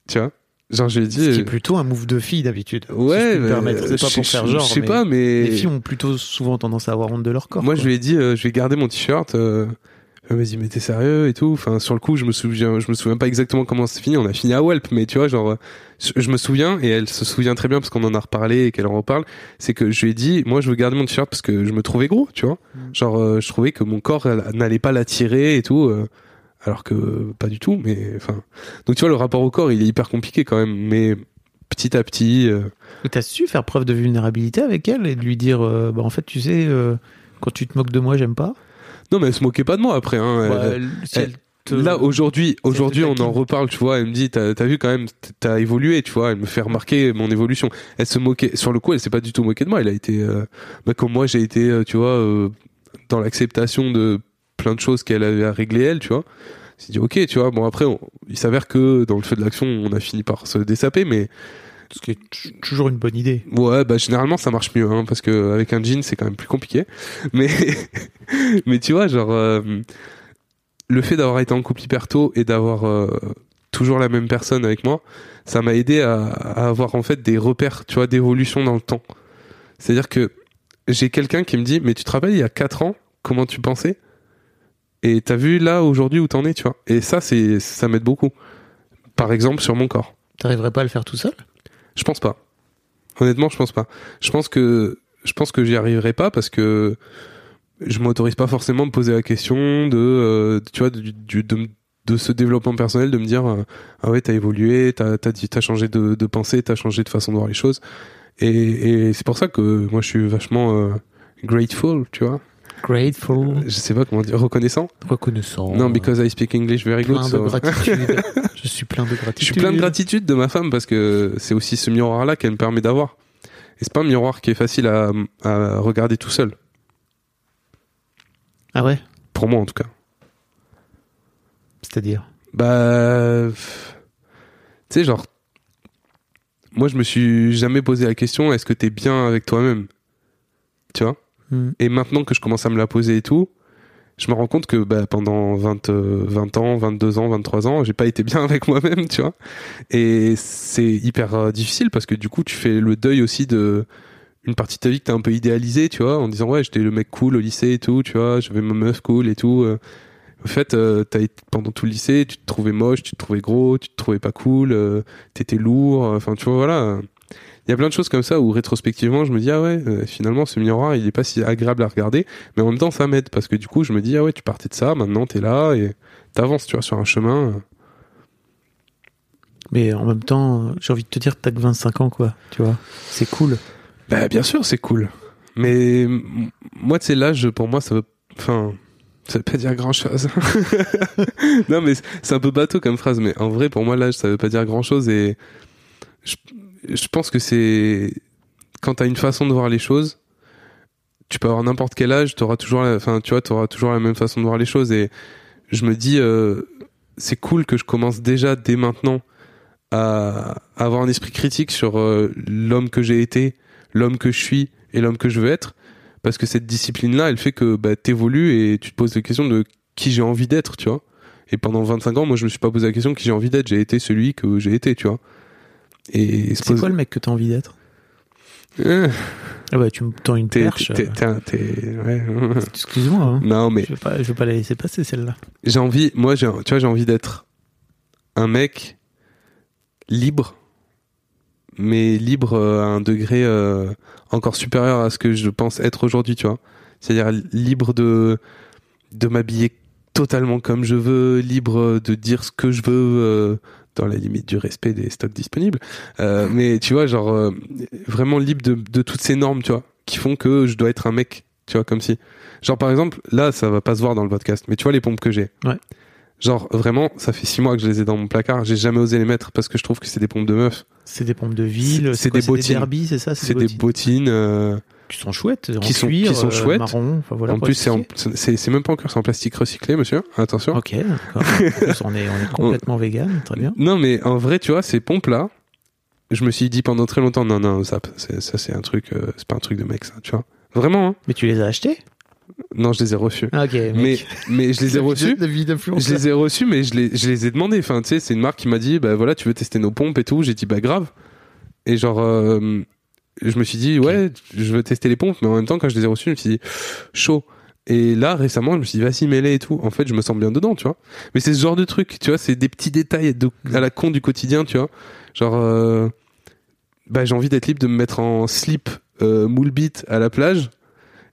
Tu vois? Genre, je lui ai dit. Ce qui est euh, plutôt un move de fille d'habitude. si ouais, je mais, permettre. C'est pas je- pour je- faire genre. Je sais mais pas, mais. Les filles ont plutôt souvent tendance à avoir honte de leur corps. Moi, quoi. je lui ai dit, euh, je vais garder mon t-shirt. Euh, m'a dit, mais t'es sérieux et tout. Enfin, sur le coup, je me souviens, je me souviens pas exactement comment c'est fini. On a fini à Welp, mais tu vois, genre, euh, je me souviens et elle se souvient très bien parce qu'on en a reparlé et qu'elle en reparle. C'est que je lui ai dit, moi, je veux garder mon t-shirt parce que je me trouvais gros, tu vois. Mm. Genre, euh, je trouvais que mon corps n'allait pas l'attirer et tout. euh, alors que pas du tout. Mais enfin, donc tu vois, le rapport au corps, il est hyper compliqué quand même. Mais petit à petit. euh, T'as su faire preuve de vulnérabilité avec elle et de lui dire, euh, bah en fait, tu sais, euh, quand tu te moques de moi, j'aime pas? Non, mais elle se moquait pas de moi après. Hein. Bah, Elle- elle- si elle- elle te- Là aujourd'hui, aujourd'hui on en reparle, tu vois. Elle me dit, t'as as vu quand même, t'as évolué, tu vois. Elle me fait remarquer mon évolution. Elle se moquait. Sur le coup, elle s'est pas du tout moquée de moi. Elle a été, euh, bah, comme moi, j'ai été, euh, tu vois, euh, dans l'acceptation de plein de choses qu'elle avait à régler elle, tu vois. C'est dit ok, tu vois. Bon après, on- il s'avère que dans le feu de l'action, on a fini par se dessaper, mais Ce qui est toujours une bonne idée. Ouais, bah généralement ça marche mieux, hein, parce que avec un jean c'est quand même plus compliqué. Mais mais tu vois, genre euh, le fait d'avoir été en couple hyper tôt et d'avoir euh, toujours la même personne avec moi, ça m'a aidé à, à avoir en fait des repères, tu vois, d'évolution dans le temps. C'est-à-dire que j'ai quelqu'un qui me dit, mais tu te rappelles il y a 4 ans comment tu pensais? Et t'as vu là aujourd'hui où t'en es, tu vois? Et ça c'est ça m'aide beaucoup. Par exemple sur mon corps. T'arriverais pas à le faire tout seul? Je pense pas. Honnêtement, je pense pas. Je pense que je pense que j'y arriverai pas parce que je m'autorise pas forcément à me poser la question de euh, tu vois du, de, de ce développement personnel de me dire euh, ah ouais t'as évolué t'as t'as changé de, de pensée t'as changé de façon de voir les choses et, et c'est pour ça que moi je suis vachement euh, grateful tu vois Grateful, je sais pas comment dire. Reconnaissant reconnaissant. non because I speak English very good plein de so- gratitude. je suis plein de gratitude. je suis plein de gratitude de ma femme parce que c'est aussi ce miroir là qu'elle me permet d'avoir. Et c'est pas un miroir qui est facile à, à regarder tout seul. Ah ouais? Pour moi en tout cas. C'est-à-dire? Bah, tu sais, genre, moi je me suis jamais posé la question est-ce que t'es bien avec toi-même? Tu vois? Hmm. Et maintenant que je commence à me la poser et tout, je me rends compte que bah, pendant 20, euh, 20 ans, 22 ans, 23 ans, j'ai pas été bien avec moi-même, tu vois. Et c'est hyper euh, difficile parce que du coup, tu fais le deuil aussi de une partie de ta vie que t'as un peu idéalisé, tu vois, en disant ouais, j'étais le mec cool au lycée et tout, tu vois, j'avais ma meuf cool et tout. euh. En fait, euh, t'as été pendant tout le lycée, tu te trouvais moche, tu te trouvais gros, tu te trouvais pas cool, euh, t'étais lourd, euh, enfin tu vois voilà. Il y a plein de choses comme ça où rétrospectivement je me dis ah ouais euh, finalement ce miroir il est pas si agréable à regarder mais en même temps ça m'aide parce que du coup je me dis ah ouais tu partais de ça maintenant t'es là et t'avances tu vois sur un chemin euh. Mais en même temps, j'ai envie de te dire, t'as que 25 ans, quoi. Tu vois C'est cool. bah bien sûr c'est cool mais moi tu sais l'âge pour moi ça veut enfin ça veut pas dire grand chose non mais c'est un peu bateau comme phrase mais en vrai pour moi l'âge ça veut pas dire grand chose et je, je pense que c'est quand t'as une façon de voir les choses tu peux avoir n'importe quel âge t'auras toujours tu vois toujours la même façon de voir les choses. Et je me dis euh, c'est cool que je commence déjà dès maintenant à avoir un esprit critique sur euh, l'homme que j'ai été l'homme que je suis et l'homme que je veux être. Parce que cette discipline là elle fait que bah, t'évolues et tu te poses la question de qui j'ai envie d'être tu vois. Et pendant 25 ans moi je me suis pas posé la question qui j'ai envie d'être. J'ai été celui que j'ai été tu vois et C'est pose- quoi le mec que t'as envie d'être? Euh, Ah bah, tu me tends une perche. ouais. Excuse-moi, hein. non mais Je vais pas, je vais pas la laisser passer, celle-là. j'ai envie moi j'ai tu vois j'ai envie d'être un mec libre mais libre euh, à un degré euh, encore supérieur à ce que je pense être aujourd'hui tu vois c'est-à-dire libre de de m'habiller totalement comme je veux libre de dire ce que je veux euh, dans la limite du respect des stocks disponibles. Euh, mais tu vois genre euh, vraiment libre de, de toutes ces normes tu vois qui font que je dois être un mec tu vois comme si. Genre par exemple là ça va pas se voir dans le podcast mais tu vois les pompes que j'ai. Ouais. genre vraiment ça fait six mois que je les ai dans mon placard j'ai jamais osé les mettre parce que je trouve que c'est des pompes de meufs C'est des pompes de ville, C'est- des bottines. c'est ça c'est des bottines euh, qui sont chouettes, en qui sont- cuir, qui sont euh, chouettes. marron. Enfin, voilà en plus c'est en- même pas encore c'est en plastique recyclé monsieur attention Ok, d'accord. En plus, on est, on est complètement vegan, très bien. Non, mais en vrai, tu vois, ces pompes-là, je me suis dit pendant très longtemps, non, non, ça, c'est- ça c'est un truc, euh, c'est pas un truc de mec, ça, tu vois. Vraiment, hein Mais tu les as achetés? Non, je les ai reçus. Ah, Ok, mec. Mais, mais je les ai reçus. La vie d'influence. Je les ai reçus, mais je les, je les ai demandés. Enfin, tu sais, c'est une marque qui m'a dit, bah voilà, tu veux tester nos pompes et tout. J'ai dit, bah grave. Et genre, euh, je me suis dit, ouais, je veux tester les pompes, mais en même temps, quand je les ai reçus, je me suis dit, chaud. Et là, récemment, je me suis dit, vas-y, mets-les et tout. En fait, je me sens bien dedans, tu vois. Mais c'est ce genre de truc, tu vois, c'est des petits détails de, à la con du quotidien, tu vois. Genre, euh, bah, j'ai envie d'être libre de me mettre en slip euh, moule bit à la plage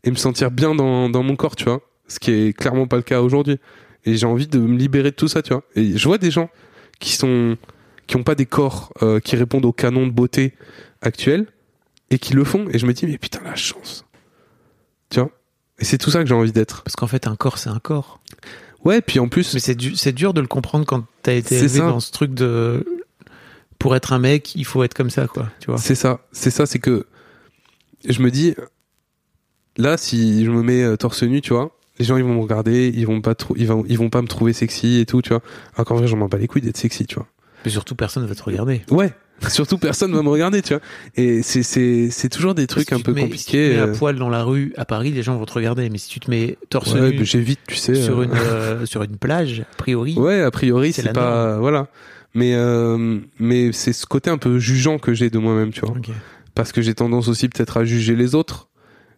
et me sentir bien dans, dans mon corps, tu vois. Ce qui est clairement pas le cas aujourd'hui. Et j'ai envie de me libérer de tout ça, tu vois. Et je vois des gens qui sont qui ont pas des corps euh, qui répondent au canon de beauté actuel et qui le font et je me dis mais putain la chance. Tu vois? Et c'est tout ça que j'ai envie d'être. Parce qu'en fait, un corps, c'est un corps. Ouais, puis en plus Mais c'est du- c'est dur de le comprendre quand t'as été élevé ça. dans ce truc de. Pour être un mec, il faut être comme ça, quoi. Tu vois. C'est ça, c'est ça, c'est que je me dis, là, si je me mets euh, torse nu, tu vois, les gens ils vont me regarder, ils vont pas ils vont, ils vont pas me trouver sexy et tout, tu vois. Alors qu'en vrai, j'en m'en bats les couilles d'être sexy, tu vois. Mais surtout, personne va te regarder. Ouais, surtout personne va me regarder, tu vois. Et c'est, c'est, c'est toujours des trucs Si un peu mets- compliqués. Si tu te mets euh. à poil dans la rue à Paris, les gens vont te regarder. Mais si tu te mets torse Ouais, nu j'évite, tu sais. sur, euh. une, euh, sur une plage, a priori. Ouais, a priori, C'est pas, voilà. Mais, euh, mais c'est ce côté un peu jugeant que j'ai de moi-même, tu vois. Parce que j'ai tendance aussi peut-être à juger les autres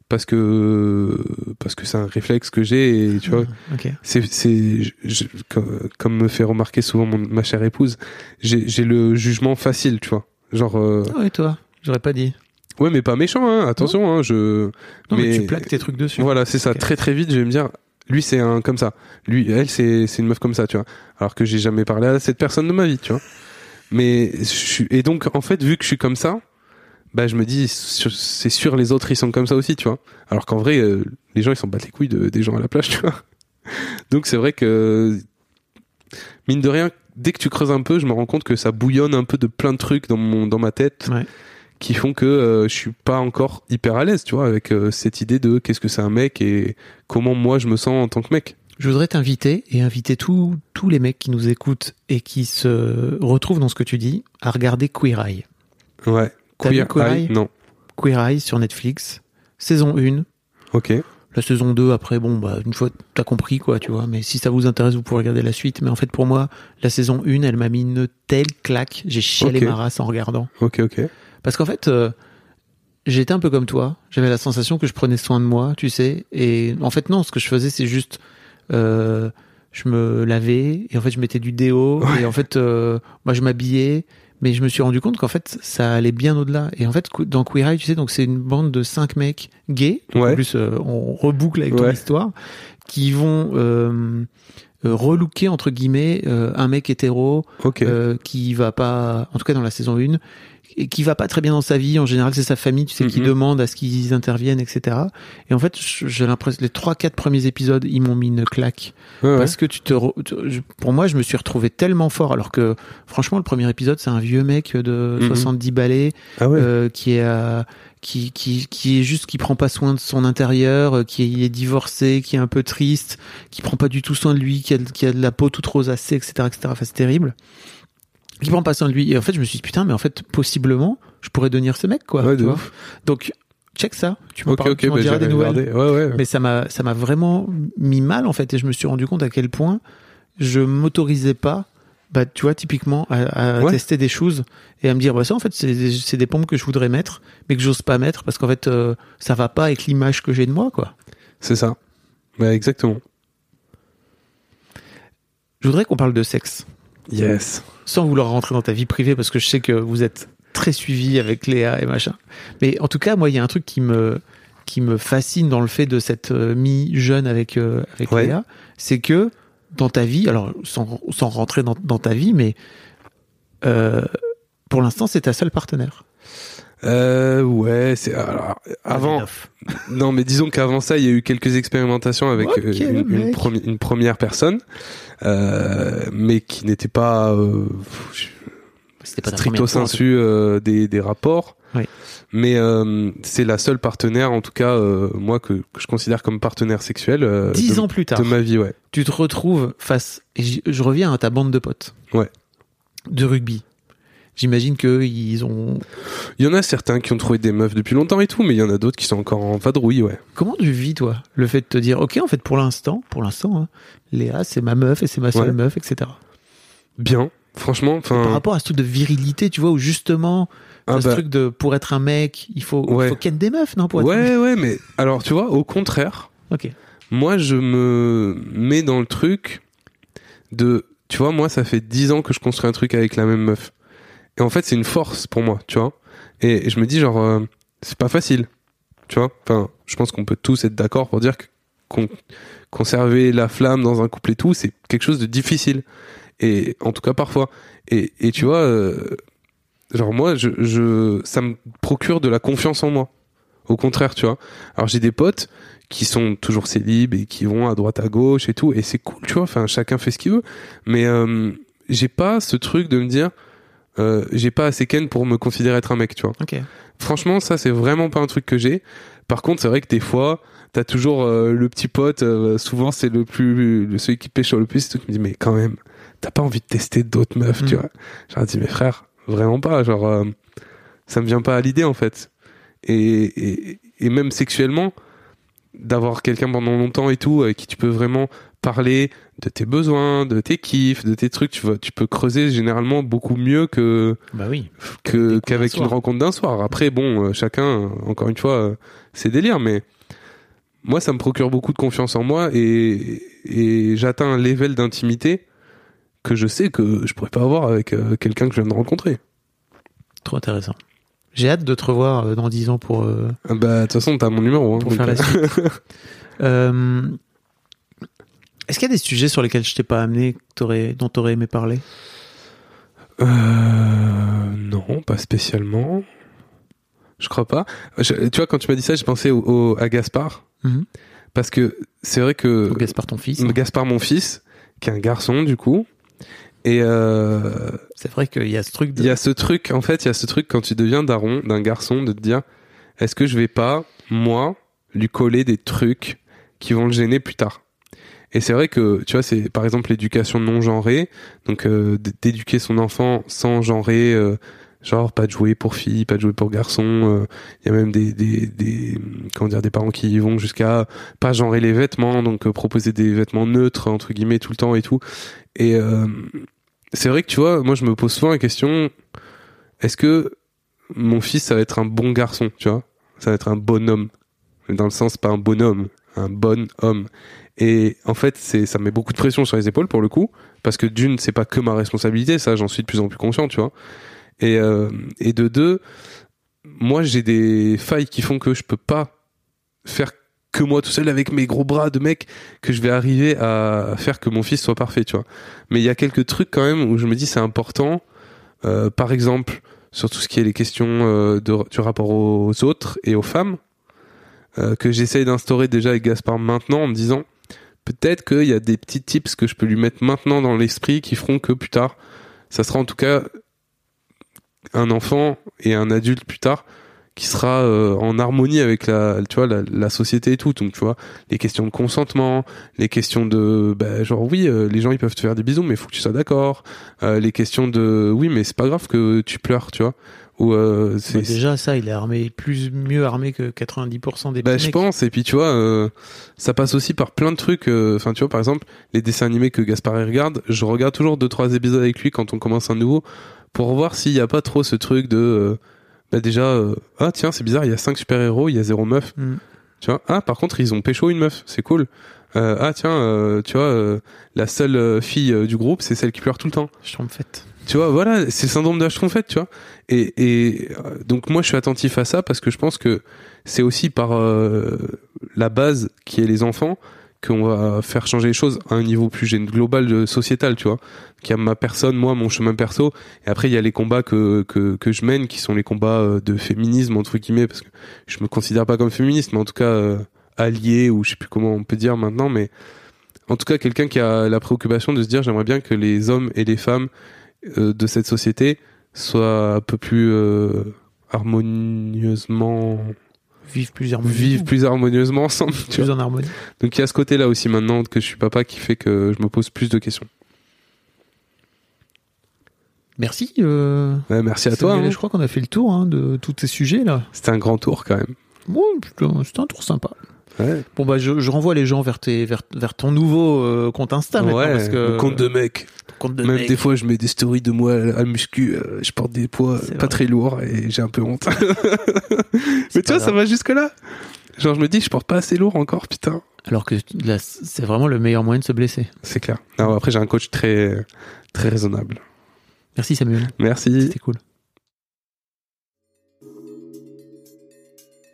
parce que parce que c'est un réflexe que j'ai et tu vois Ah, ok. c'est c'est comme, comme me fait remarquer souvent mon, ma chère épouse j'ai j'ai le jugement facile tu vois Genre, euh, Ah ouais, toi, j'aurais pas dit. ouais, mais pas méchant, hein, attention, hein, je. Non, mais, tu plaques tes trucs dessus. Voilà, c'est ça. Très très vite, je vais me dire, lui c'est un comme ça. Lui, elle c'est c'est une meuf comme ça, tu vois. Alors que j'ai jamais parlé à cette personne de ma vie, tu vois. Mais je suis et donc en fait, vu que je suis comme ça, bah je me dis c'est sûr les autres ils sont comme ça aussi, tu vois. Alors qu'en vrai, euh, les gens ils s'en battent les couilles de, des gens à la plage, tu vois. Donc c'est vrai que mine de rien, dès que tu creuses un peu, je me rends compte que ça bouillonne un peu de plein de trucs dans mon dans ma tête Ouais. qui font que euh, je suis pas encore hyper à l'aise, tu vois, avec euh, cette idée de qu'est-ce que c'est un mec et comment moi je me sens en tant que mec. Je voudrais t'inviter et inviter tous tous les mecs qui nous écoutent et qui se retrouvent dans ce que tu dis à regarder Queer Eye. Ouais. Vu Queer Eye Eye Non. Queer Eye sur Netflix, saison 1. Ok. La saison 2, après, bon, bah, une fois, t'as compris, quoi, tu vois. Mais si ça vous intéresse, vous pourrez regarder la suite. Mais en fait, pour moi, la saison 1, elle m'a mis une telle claque. J'ai chialé Ok. ma race en regardant. Ok. Ok. Parce qu'en fait, euh, j'étais un peu comme toi. J'avais la sensation que je prenais soin de moi, tu sais. Et en fait, non, ce que je faisais, c'est juste, euh, je me lavais et en fait, je mettais du déo Ouais. et en fait, euh, moi, je m'habillais. Mais je me suis rendu compte qu'en fait, ça allait bien au-delà. Et en fait, dans Queer Eye, tu sais, donc c'est une bande de cinq mecs gays. Ouais. En plus, euh, on reboucle avec ton Ouais. histoire, qui vont euh, euh, relooker entre guillemets euh, un mec hétéro Ok. euh, qui va pas, en tout cas dans la saison 1, et qui va pas très bien dans sa vie. En général, c'est sa famille, tu sais, qui Mhm. demande à ce qu'ils interviennent, etc. Et en fait, j'ai l'impression, les trois, quatre premiers épisodes, ils m'ont mis une claque. Ouais, ouais. Parce que tu te, re- pour moi, je me suis retrouvé tellement fort, alors que, franchement, le premier épisode, c'est un vieux mec de Mhm. 70 balais, Ah ouais. euh, qui est à- qui, qui, qui est juste qui prend pas soin de son intérieur, euh, qui est divorcé, qui est un peu triste, qui prend pas du tout soin de lui, qui a, qui a de la peau toute rosacée, etc., etc. Enfin, c'est terrible. Qui prend pas soin de lui. Et en fait, je me suis dit, putain, mais en fait, possiblement, je pourrais devenir ce mec, quoi. Ouais, tu de vois. ouf. Donc, check ça. Tu m'en Ok. parles- Ok. tu m'en bah, diras des nouvelles. Ouais. Ouais. Mais ça m'a, ça m'a vraiment mis mal, en fait, et je me suis rendu compte à quel point je m'autorisais pas, bah, tu vois, typiquement, à, à Ouais. tester des choses et à me dire, bah, ça, en fait, c'est, des- c'est des pompes que je voudrais mettre, mais que j'ose pas mettre parce qu'en fait, euh, ça va pas avec l'image que j'ai de moi, quoi. C'est ça. Ouais, exactement. Je voudrais qu'on parle de sexe, Yes. sans vouloir rentrer dans ta vie privée parce que je sais que vous êtes très suivi avec Léa et machin. Mais en tout cas, moi, il y a un truc qui me, qui me fascine dans le fait de cette euh, mi-jeune avec, euh, avec Ouais. Léa, c'est que dans ta vie, alors sans, sans rentrer dans, dans ta vie, mais euh, pour l'instant, c'est ta seule partenaire. Euh, ouais. C'est alors, avant. Non, mais disons qu'avant ça, il y a eu quelques expérimentations avec euh, une, une mec. premi- une première personne, euh, mais qui n'était pas euh, C'était pas stricto sensu euh, des, des rapports. Oui. Mais euh, c'est la seule partenaire, en tout cas, euh, moi, que, que je considère comme partenaire sexuel euh. Dix de, ans plus tard, de ma vie, ouais. tu te retrouves face, et je reviens à ta bande de potes. Ouais. De rugby. J'imagine que ils ont. Il y en a certains qui ont trouvé des meufs depuis longtemps et tout, mais il y en a d'autres qui sont encore en vadrouille, ouais. Comment tu vis, toi, le fait de te dire, ok, en fait, pour l'instant, pour l'instant, hein, Léa, c'est ma meuf et c'est ma seule Ouais. meuf, etc. Bien, franchement, enfin. Par rapport à ce truc de virilité, tu vois, où justement, ah ce bah, truc de pour être un mec, il faut, Ouais. faut ken des meufs, non pour être un ouais, ouais, mais alors tu vois, au contraire, Ok. moi je me mets dans le truc de tu vois moi ça fait 10 ans que je construis un truc avec la même meuf et en fait c'est une force pour moi tu vois. Et je me dis genre euh, c'est pas facile tu vois. Enfin je pense qu'on peut tous être d'accord pour dire que con- conserver la flamme dans un couple et tout c'est quelque chose de difficile. Et en tout cas parfois. Et, et tu vois euh, genre moi je, je ça me procure de la confiance en moi. Au contraire tu vois. Alors j'ai des potes qui sont toujours célibes et qui vont à droite à gauche et tout et c'est cool tu vois. Enfin chacun fait ce qu'il veut. Mais euh, j'ai pas ce truc de me dire euh, j'ai pas assez ken pour me considérer être un mec tu vois. Ok. franchement ça c'est vraiment pas un truc que j'ai. Par contre c'est vrai que des fois t'as toujours euh, le petit pote euh, souvent c'est le plus le celui qui pêche le plus c'est tout qui me dit mais quand même t'as pas envie de tester d'autres meufs tu Mhm. vois. J'ai dit mais frère vraiment pas. Genre ça me vient pas à l'idée en fait. Et, et, et même sexuellement d'avoir quelqu'un pendant longtemps et tout avec qui tu peux vraiment parler de tes besoins de tes kiffs de tes trucs tu vois tu peux creuser généralement beaucoup mieux que Bah oui. que qu'avec une rencontre d'un soir. Après, bon, euh, chacun, euh, encore une fois, euh, c'est délire, mais moi, ça me procure beaucoup de confiance en moi et, et j'atteins un level d'intimité que je sais que je pourrais pas avoir avec euh, quelqu'un que je viens de rencontrer. Trop intéressant. J'ai hâte de te revoir euh, dans 10 ans pour, euh, Ah Bah, de toute façon, t'as mon numéro. Hein, pour donc, faire la euh, suite. Euh, Est-ce qu'il y a des sujets sur lesquels je t'ai pas amené, que t'aurais- dont tu aurais aimé parler? Euh, non, pas spécialement. Je crois pas. Je- tu vois, quand tu m'as dit ça, j'ai pensé au, au- à Gaspard. Mhm. Parce que c'est vrai que Gaspard, ton fils Gaspard, mon fils, qui est un garçon, du coup. Et euh, C'est vrai qu'il y a ce truc de. il y a ce truc, en fait, il y a ce truc quand tu deviens daron d'un garçon de te dire est-ce que je vais pas, moi, lui coller des trucs qui vont le gêner plus tard? Et c'est vrai que, tu vois, c'est par exemple l'éducation non genrée, donc euh, d'éduquer son enfant sans genrer, euh, genre pas de jouer pour filles, pas de jouer pour garçons. euh, Il y a même des, des, des, comment dire, des parents qui vont jusqu'à pas genrer les vêtements, donc euh, proposer des vêtements neutres entre guillemets tout le temps et tout. Et euh, c'est vrai que tu vois, moi je me pose souvent la question est-ce que mon fils ça va être un bon garçon, tu vois? Ça va être un bonhomme, dans le sens pas un bonhomme, un bon homme. Et en fait, c'est ça met beaucoup de pression sur les épaules pour le coup, parce que d'une, c'est pas que ma responsabilité, ça j'en suis de plus en plus conscient, tu vois. Et euh, et de deux, moi j'ai des failles qui font que je peux pas faire que moi tout seul avec mes gros bras de mec que je vais arriver à faire que mon fils soit parfait, tu vois. Mais il y a quelques trucs quand même où je me dis c'est important. Euh, par exemple, sur tout ce qui est les questions euh, de, du rapport aux autres et aux femmes, euh, que j'essaye d'instaurer déjà avec Gaspard maintenant en me disant peut-être qu'il y a des petits tips que je peux lui mettre maintenant dans l'esprit qui feront que plus tard, ça sera en tout cas un enfant et un adulte plus tard qui sera euh, en harmonie avec la tu vois la, société et tout. Donc tu vois les questions de consentement les questions de bah, genre oui euh, les gens ils peuvent te faire des bisous mais faut que tu sois d'accord. Les questions de oui mais c'est pas grave que tu pleures tu vois euh, c'est Bah, déjà, ça, il est armé, plus mieux armé que 90% des bah, je mecs. pense et puis tu vois euh, ça passe aussi par plein de trucs euh, enfin tu vois par exemple les dessins animés que Gaspard regarde je regarde toujours deux trois épisodes avec lui quand on commence un nouveau pour voir s'il y a pas trop ce truc de bah déjà ah tiens c'est bizarre il y a cinq super héros il y a zéro meuf Mm. tu vois ah par contre ils ont pécho une meuf c'est cool ah tiens tu vois la seule fille du groupe c'est celle qui pleure tout le temps Je trompe fait. Tu vois, voilà, c'est le syndrome de la trompette, tu vois. Et, et euh, donc moi, je suis attentif à ça parce que je pense que c'est aussi par euh, la base qui est les enfants qu'on va faire changer les choses à un niveau plus global, sociétal, tu vois. Qui a ma personne, moi, mon chemin perso. Et après, il y a les combats que, que, que je mène, qui sont les combats euh, de féminisme, entre guillemets, parce que je me considère pas comme féministe, mais en tout cas euh, allié, ou je sais plus comment on peut dire maintenant, mais en tout cas quelqu'un qui a la préoccupation de se dire j'aimerais bien que les hommes et les femmes de cette société soient un peu plus euh, harmonieusement Vivent plus harmonieusement. vivent plus harmonieusement ensemble tu plus vois. en harmonie. donc il y a ce côté là aussi maintenant que je suis papa qui fait que je me pose plus de questions Merci. Euh, Ouais, merci à toi hein. Je crois qu'on a fait le tour hein, de tous ces sujets là. c'était un grand tour quand même c'était un tour sympa. Ouais, Bon bah je, je renvoie les gens vers tes vers, vers ton nouveau euh, compte Insta maintenant ouais parce que le compte de mec compte de même mec. des fois je mets des stories de moi à muscu euh, je porte des poids pas vrai. très lourds et j'ai un peu honte mais tu vois ça va jusque là genre je me dis je porte pas assez lourd encore putain Alors que là c'est vraiment le meilleur moyen de se blesser. C'est clair. Non, après, j'ai un coach très, très raisonnable. Merci Samuel. Merci. C'était cool.